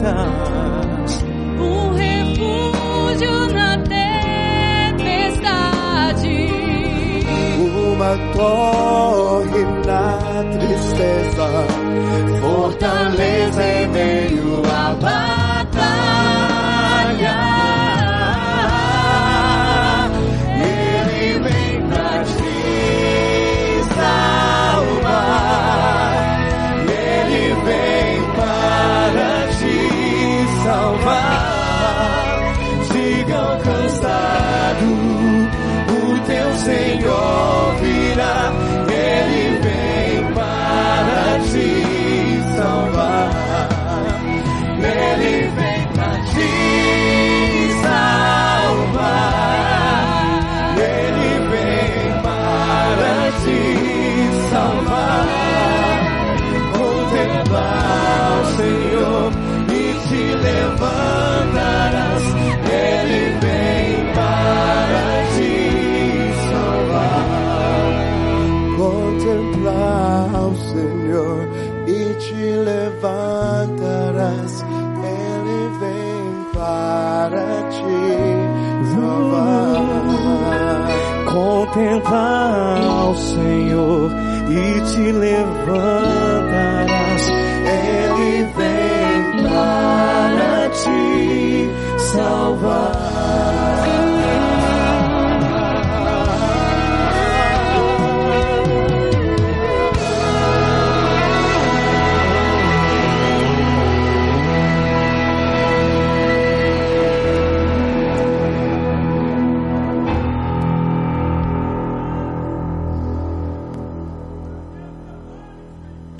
Speaker 6: lutas.
Speaker 7: Um refúgio na tempestade.
Speaker 6: Uma torre na tristeza. Fortaleza em meio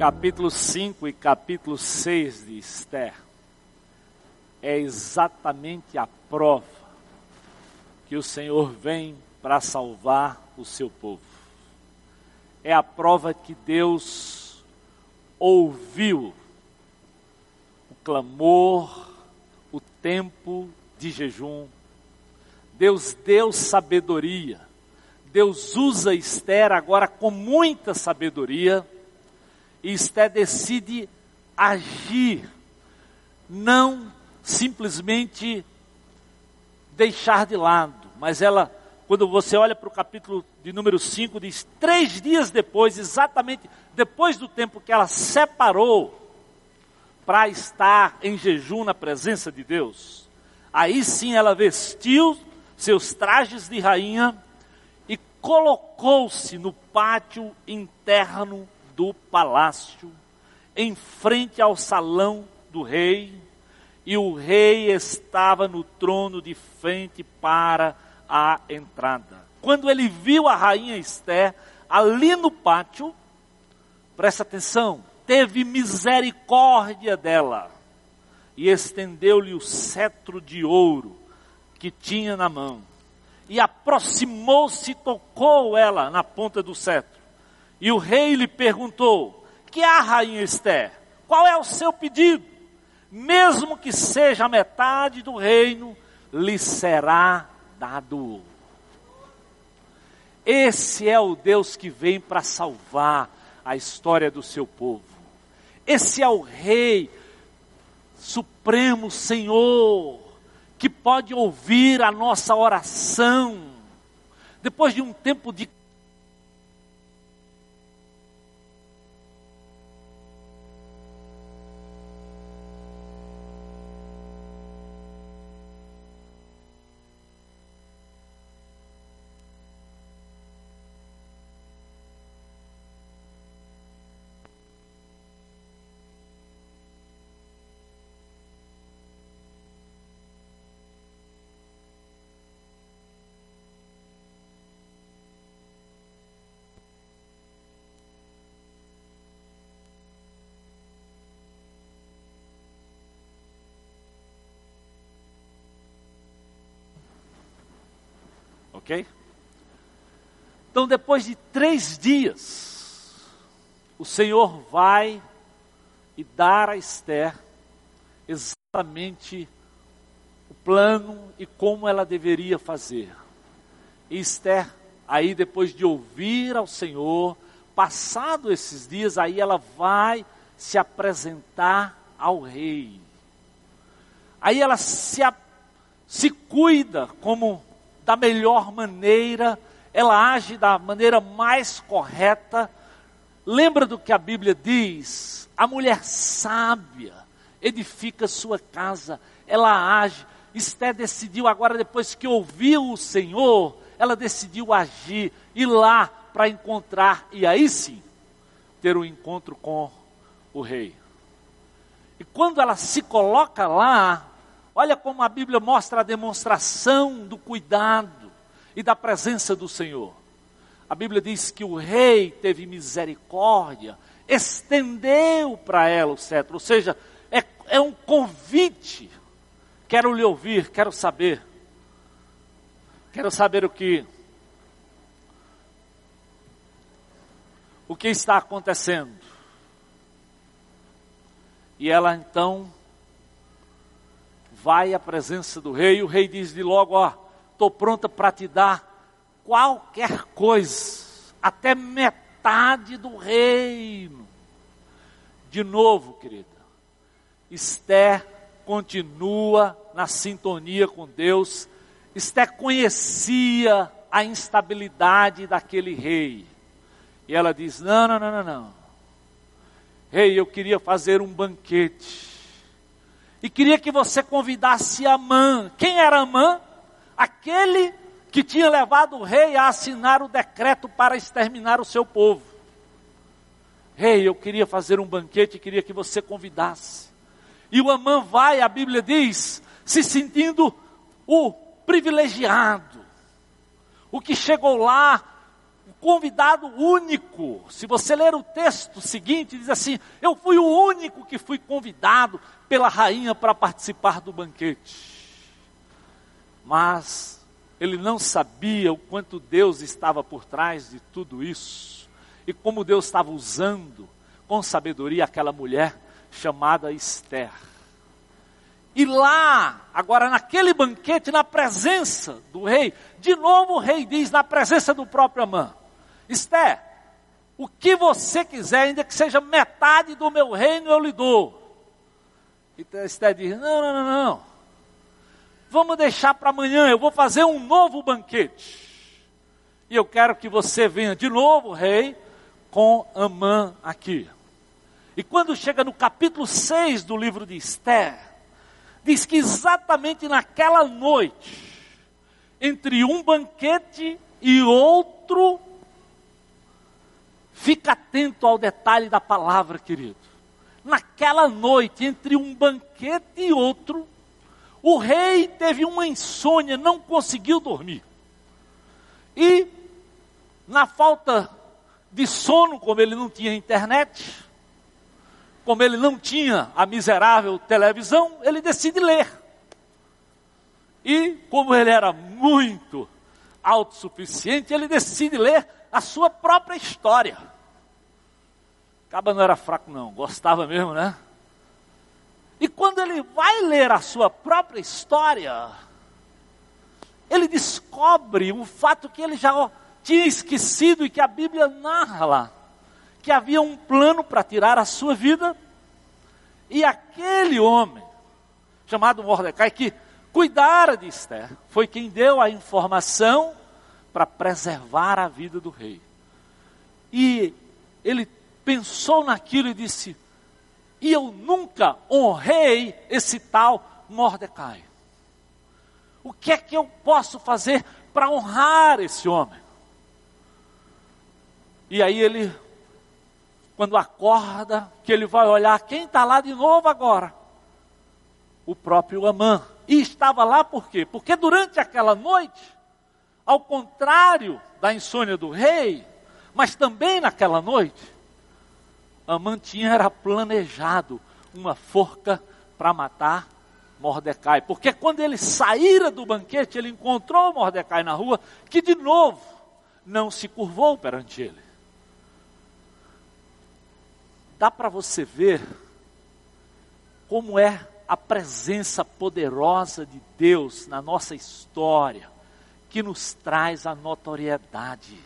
Speaker 3: capítulo 5 e capítulo 6 de Esther é exatamente a prova que o Senhor vem para salvar o seu povo. É a prova que Deus ouviu o clamor, o tempo de jejum. Deus deu sabedoria. Deus usa Esther agora com muita sabedoria Esté decide agir, não simplesmente deixar de lado, mas ela, quando você olha para o capítulo de número 5, diz: três dias depois, exatamente depois do tempo que ela separou para estar em jejum na presença de Deus, aí sim ela vestiu seus trajes de rainha e colocou-se no pátio interno do palácio, em frente ao salão do rei, e o rei estava no trono de frente para a entrada. Quando ele viu a rainha Esther ali no pátio, presta atenção, teve misericórdia dela e estendeu-lhe o cetro de ouro que tinha na mão. E aproximou-se tocou ela na ponta do cetro. E o rei lhe perguntou: Que há, rainha Esther? Qual é o seu pedido? Mesmo que seja a metade do reino, lhe será dado. Esse é o Deus que vem para salvar a história do seu povo. Esse é o Rei Supremo Senhor, que pode ouvir a nossa oração. Depois de um tempo de Ok? Então, depois de três dias, o Senhor vai e dar a Esther exatamente o plano e como ela deveria fazer. E Esther, aí depois de ouvir ao Senhor, passado esses dias, aí ela vai se apresentar ao rei. Aí ela se, se cuida como da melhor maneira, ela age da maneira mais correta. Lembra do que a Bíblia diz? A mulher sábia edifica sua casa, ela age. Esté decidiu agora, depois que ouviu o Senhor, ela decidiu agir, ir lá para encontrar, e aí sim, ter um encontro com o rei. E quando ela se coloca lá, olha como a Bíblia mostra a demonstração do cuidado e da presença do Senhor. A Bíblia diz que o rei teve misericórdia, estendeu para ela o cetro, ou seja, é, é um convite. Quero lhe ouvir, quero saber. Quero saber o que o que está acontecendo. E ela então vai à presença do rei, e o rei diz de logo, ó, estou pronta para te dar qualquer coisa, até metade do reino. De novo, querida, Esther continua na sintonia com Deus. Esther conhecia a instabilidade daquele rei. E ela diz: Não, não, não, não, não. Rei, eu queria fazer um banquete. E queria que você convidasse Amã. Quem era Amã? Aquele que tinha levado o rei a assinar o decreto para exterminar o seu povo. Rei, eu queria fazer um banquete, queria que você convidasse. E o Amã vai, a Bíblia diz, se sentindo o privilegiado, o que chegou lá, o convidado único. Se você ler o texto seguinte, diz assim: Eu fui o único que fui convidado pela rainha para participar do banquete. Mas ele não sabia o quanto Deus estava por trás de tudo isso e como Deus estava usando com sabedoria aquela mulher chamada Esther. E lá, agora naquele banquete, na presença do rei, de novo o rei diz, na presença do próprio Amã: Esther, o que você quiser, ainda que seja metade do meu reino, eu lhe dou. E Esther diz: Não, não, não, não. Vamos deixar para amanhã, eu vou fazer um novo banquete. E eu quero que você venha de novo, rei, com Amã aqui. E quando chega no capítulo 6 do livro de Esther, diz que exatamente naquela noite, entre um banquete e outro, fica atento ao detalhe da palavra, querido. Naquela noite, entre um banquete e outro, o rei teve uma insônia, não conseguiu dormir. E, na falta de sono, como ele não tinha internet, como ele não tinha a miserável televisão, ele decide ler. E como ele era muito autossuficiente, ele decide ler a sua própria história. Caba não era fraco não, gostava mesmo, né? E quando ele vai ler a sua própria história, ele descobre um fato que ele já tinha esquecido e que a Bíblia narra que havia um plano para tirar a sua vida, e aquele homem, chamado Mordecai, que cuidara de Esther, foi quem deu a informação para preservar a vida do rei. E ele pensou naquilo e disse: E eu nunca honrei esse tal Mordecai. O que é que eu posso fazer para honrar esse homem? E aí ele, quando acorda, que ele vai olhar quem está lá de novo agora? O próprio Amã. E estava lá por quê? Porque durante aquela noite, ao contrário da insônia do rei, mas também naquela noite, Amã tinha era planejado uma forca para matar Mordecai. Porque quando ele saíra do banquete, ele encontrou Mordecai na rua, que de novo não se curvou perante ele dá para você ver como é a presença poderosa de Deus na nossa história que nos traz a notoriedade,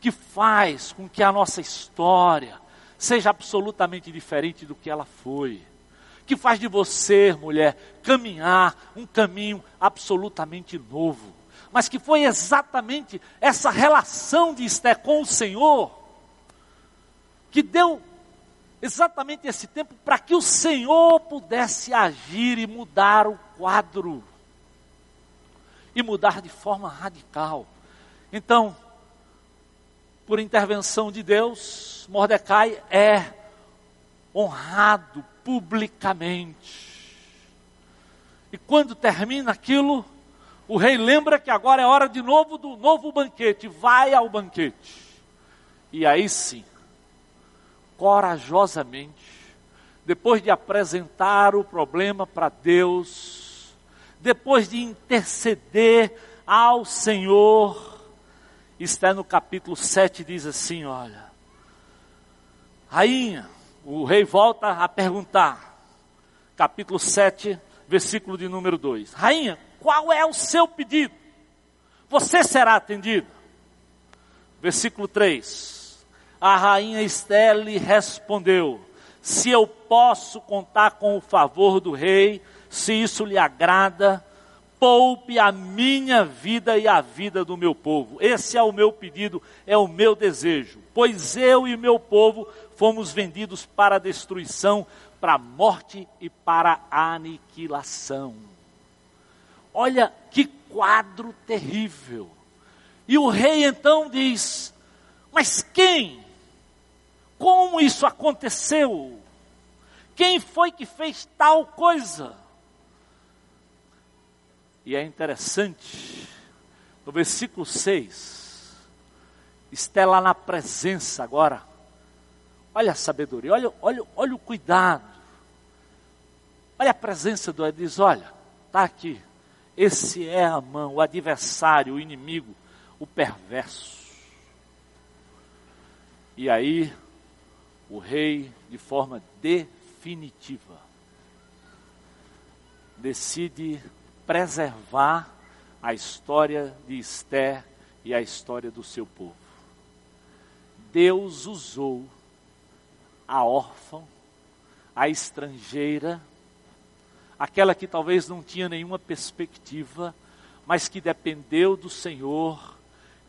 Speaker 3: que faz com que a nossa história seja absolutamente diferente do que ela foi, que faz de você, mulher, caminhar um caminho absolutamente novo, mas que foi exatamente essa relação de Esté com o Senhor que deu exatamente esse tempo para que o Senhor pudesse agir e mudar o quadro. E mudar de forma radical. Então, por intervenção de Deus, Mordecai é honrado publicamente. E quando termina aquilo, o rei lembra que agora é hora de novo do novo banquete, vai ao banquete. E aí sim, corajosamente, depois de apresentar o problema para Deus, depois de interceder ao Senhor, está no capítulo 7, diz assim: olha, rainha, o rei volta a perguntar, capítulo 7, versículo de número 2: Rainha, qual é o seu pedido? Você será atendida. Versículo 3: A rainha Esther lhe respondeu: Se eu posso contar com o favor do rei, se isso lhe agrada, poupe a minha vida e a vida do meu povo. Esse é o meu pedido, é o meu desejo. Pois eu e meu povo fomos vendidos para a destruição, para a morte e para a aniquilação. Olha que quadro terrível. E o rei então diz: Mas quem? Como isso aconteceu? Quem foi que fez tal coisa? E é interessante, no versículo 6, está lá na presença agora. Olha a sabedoria, olha, olha, olha o cuidado. Olha a presença do Ele diz: olha, está aqui. Esse é a mão, o adversário, o inimigo, o perverso. E aí, o rei, de forma definitiva, decide preservar a história de Esther e a história do seu povo. Deus usou a órfã, a estrangeira, aquela que talvez não tinha nenhuma perspectiva, mas que dependeu do Senhor,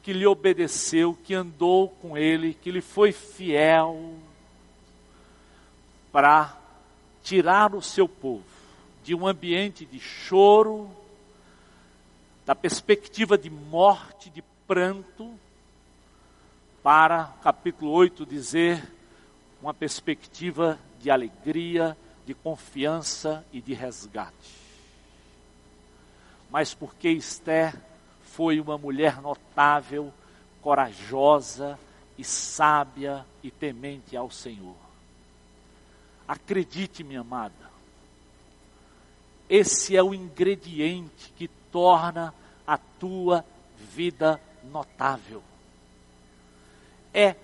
Speaker 3: que lhe obedeceu, que andou com ele, que lhe foi fiel, para tirar o seu povo de um ambiente de choro, da perspectiva de morte, de pranto, para, capítulo 8, dizer uma perspectiva de alegria, de confiança e de resgate. Mas porque Esther foi uma mulher notável, corajosa e sábia e temente ao Senhor. Acredite, minha amada, esse é o ingrediente que torna a tua vida notável. É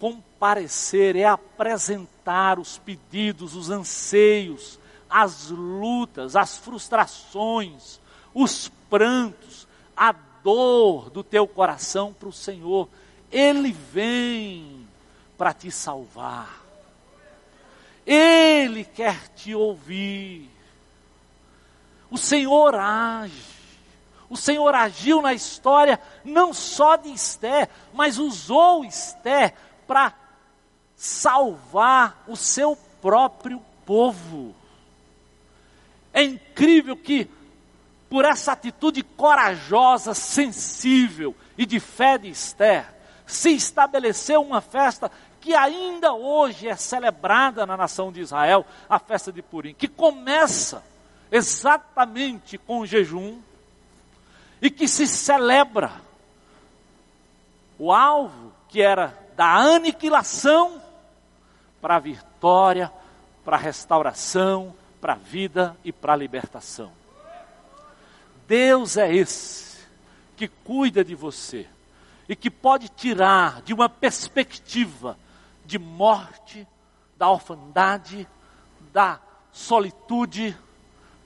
Speaker 3: comparecer, é apresentar os pedidos, os anseios, as lutas, as frustrações, os prantos, a dor do teu coração para o Senhor. Ele vem para te salvar. Ele quer te ouvir. O Senhor age. O Senhor agiu na história não só de Esté, mas usou Esté para salvar o seu próprio povo. É incrível que, por essa atitude corajosa, sensível e de fé de Esther, se estabeleceu uma festa que ainda hoje é celebrada na nação de Israel, a festa de Purim, que começa exatamente com o jejum e que se celebra o alvo que era da aniquilação para a vitória, para a restauração, para a vida e para a libertação. Deus é esse que cuida de você e que pode tirar de uma perspectiva de morte, da orfandade, da solitude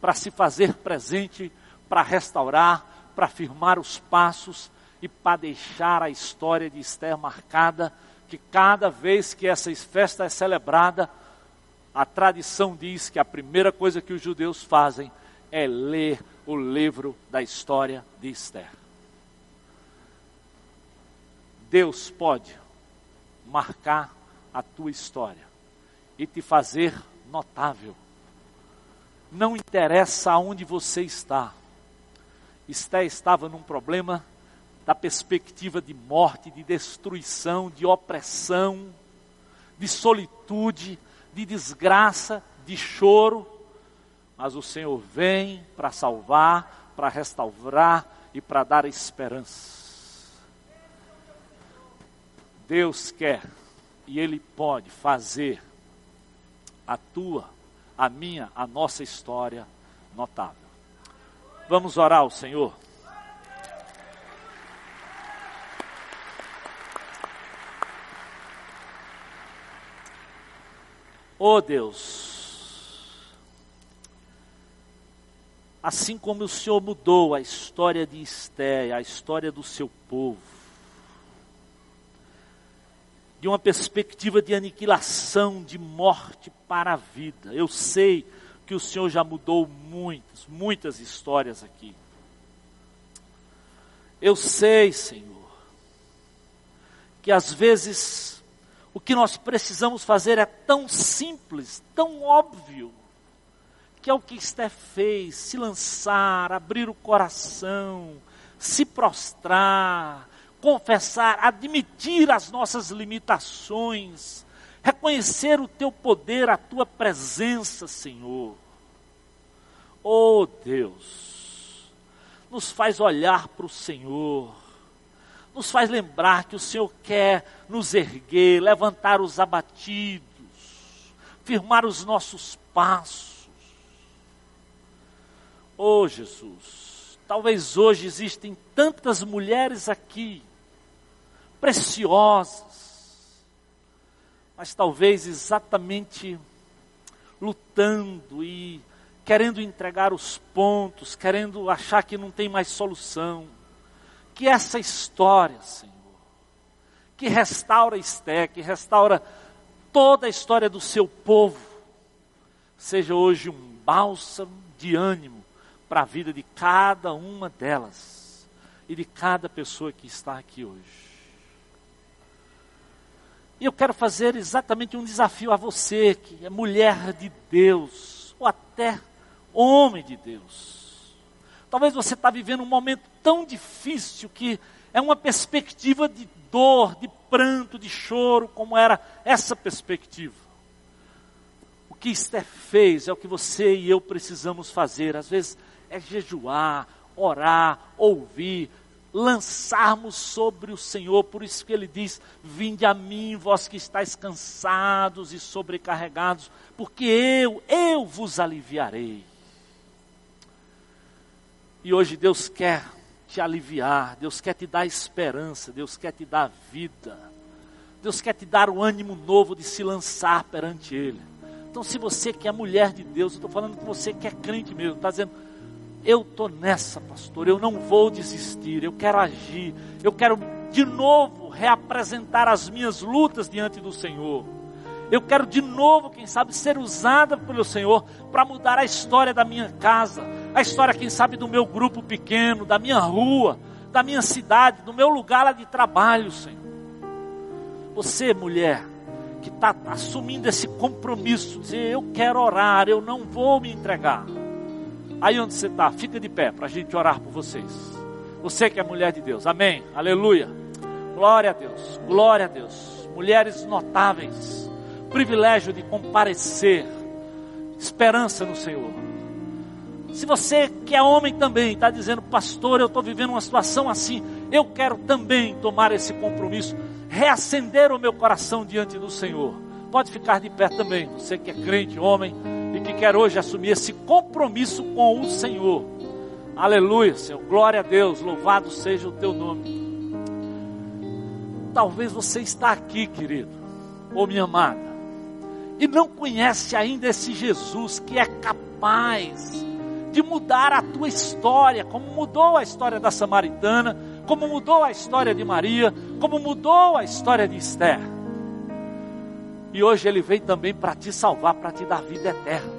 Speaker 3: para se fazer presente, para restaurar, para firmar os passos e para deixar a história de Esther marcada, que cada vez que essa festa é celebrada, a tradição diz que a primeira coisa que os judeus fazem é ler o livro da história de Esther. Deus pode marcar a tua história e te fazer notável. Não interessa aonde você está. Esté estava num problema da perspectiva de morte, de destruição, de opressão, de solitude, de desgraça, de choro. Mas o Senhor vem para salvar, para restaurar e para dar esperança. Deus quer e Ele pode fazer a tua, a minha, a nossa história notável. Vamos orar ao Senhor. Oh Deus, assim como o Senhor mudou a história de Esté, a história do seu povo, de uma perspectiva de aniquilação, de morte para a vida. Eu sei que o Senhor já mudou muitas, muitas histórias aqui. Eu sei, Senhor, que às vezes o que nós precisamos fazer é tão simples, tão óbvio, que é o que Esté fez: se lançar, abrir o coração, se prostrar, confessar, admitir as nossas limitações, reconhecer o teu poder, a tua presença, Senhor. Oh Deus, nos faz olhar para o Senhor, nos faz lembrar que o Senhor quer nos erguer, levantar os abatidos, firmar os nossos passos. Oh Jesus, talvez hoje existem tantas mulheres aqui preciosas, mas talvez exatamente lutando e querendo entregar os pontos, querendo achar que não tem mais solução. Que essa história, Senhor, que restaura Esté, que restaura toda a história do seu povo, seja hoje um bálsamo de ânimo para a vida de cada uma delas e de cada pessoa que está aqui hoje. E eu quero fazer exatamente um desafio a você, que é mulher de Deus, ou até homem de Deus. Talvez você está vivendo um momento tão difícil que é uma perspectiva de dor, de pranto, de choro, como era essa perspectiva. O que Esther fez é o que você e eu precisamos fazer. Às vezes é jejuar, orar, ouvir, lançarmos sobre o Senhor. Por isso que ele diz: Vinde a mim, vós que estáis cansados e sobrecarregados, porque eu, eu vos aliviarei. E hoje Deus quer te aliviar, Deus quer te dar esperança, Deus quer te dar vida, Deus quer te dar o ânimo novo de se lançar perante Ele. Então, se você que é mulher de Deus, eu estou falando com você que é crente mesmo, está dizendo, eu estou nessa, pastor, eu não vou desistir, eu quero agir, eu quero de novo reapresentar as minhas lutas diante do Senhor. Eu quero de novo, quem sabe, ser usada pelo Senhor para mudar a história da minha casa, a história, quem sabe, do meu grupo pequeno, da minha rua, da minha cidade, do meu lugar lá de trabalho, Senhor. Você, mulher, que está assumindo esse compromisso, dizer, eu quero orar, eu não vou me entregar. Aí onde você está, fica de pé para a gente orar por vocês. Você que é mulher de Deus, amém, aleluia. Glória a Deus, glória a Deus. Mulheres notáveis, privilégio de comparecer, esperança no Senhor. Se você que é homem também está dizendo, pastor, eu estou vivendo uma situação assim, eu quero também tomar esse compromisso, reacender o meu coração diante do Senhor. Pode ficar de pé também, você que é crente, homem e que quer hoje assumir esse compromisso com o Senhor. Aleluia, Senhor. Glória a Deus. Louvado seja o teu nome. Talvez você está aqui, querido, ou minha amada, e não conhece ainda esse Jesus que é capaz de mudar a tua história, como mudou a história da samaritana, como mudou a história de Maria, como mudou a história de Esther. E hoje ele vem também para te salvar, para te dar vida eterna.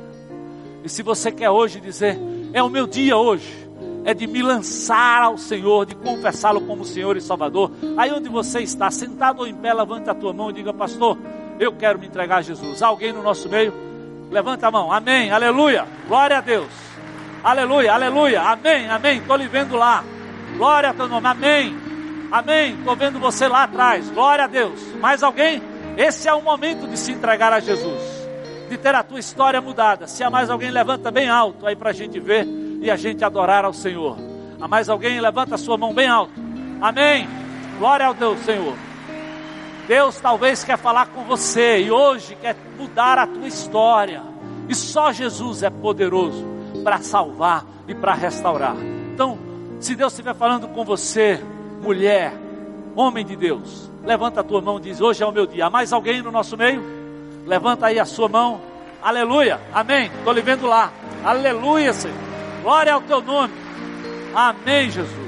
Speaker 3: E se você quer hoje dizer, é o meu dia hoje, é de me lançar ao Senhor, de confessá-lo como Senhor e Salvador. Aí onde você está, sentado ou em pé, levante a tua mão e diga, pastor, eu quero me entregar a Jesus. Alguém no nosso meio? Levanta a mão, amém, aleluia, glória a Deus, aleluia, aleluia, amém, amém, estou lhe vendo lá, glória a teu nome, amém, amém, estou vendo você lá atrás, glória a Deus. Mais alguém? Esse é o momento de se entregar a Jesus, de ter a tua história mudada. Se há mais alguém, levanta bem alto aí para a gente ver e a gente adorar ao Senhor. Há mais alguém? Levanta a sua mão bem alto. Amém. Glória ao Deus, Senhor. Deus talvez quer falar com você e hoje quer mudar a tua história. E só Jesus é poderoso para salvar e para restaurar. Então, se Deus estiver falando com você, mulher, homem de Deus, levanta a tua mão e diz: Hoje é o meu dia. Há mais alguém no nosso meio? Levanta aí a sua mão. Aleluia. Amém. Estou lhe vendo lá. Aleluia, Senhor. Glória ao teu nome. Amém, Jesus.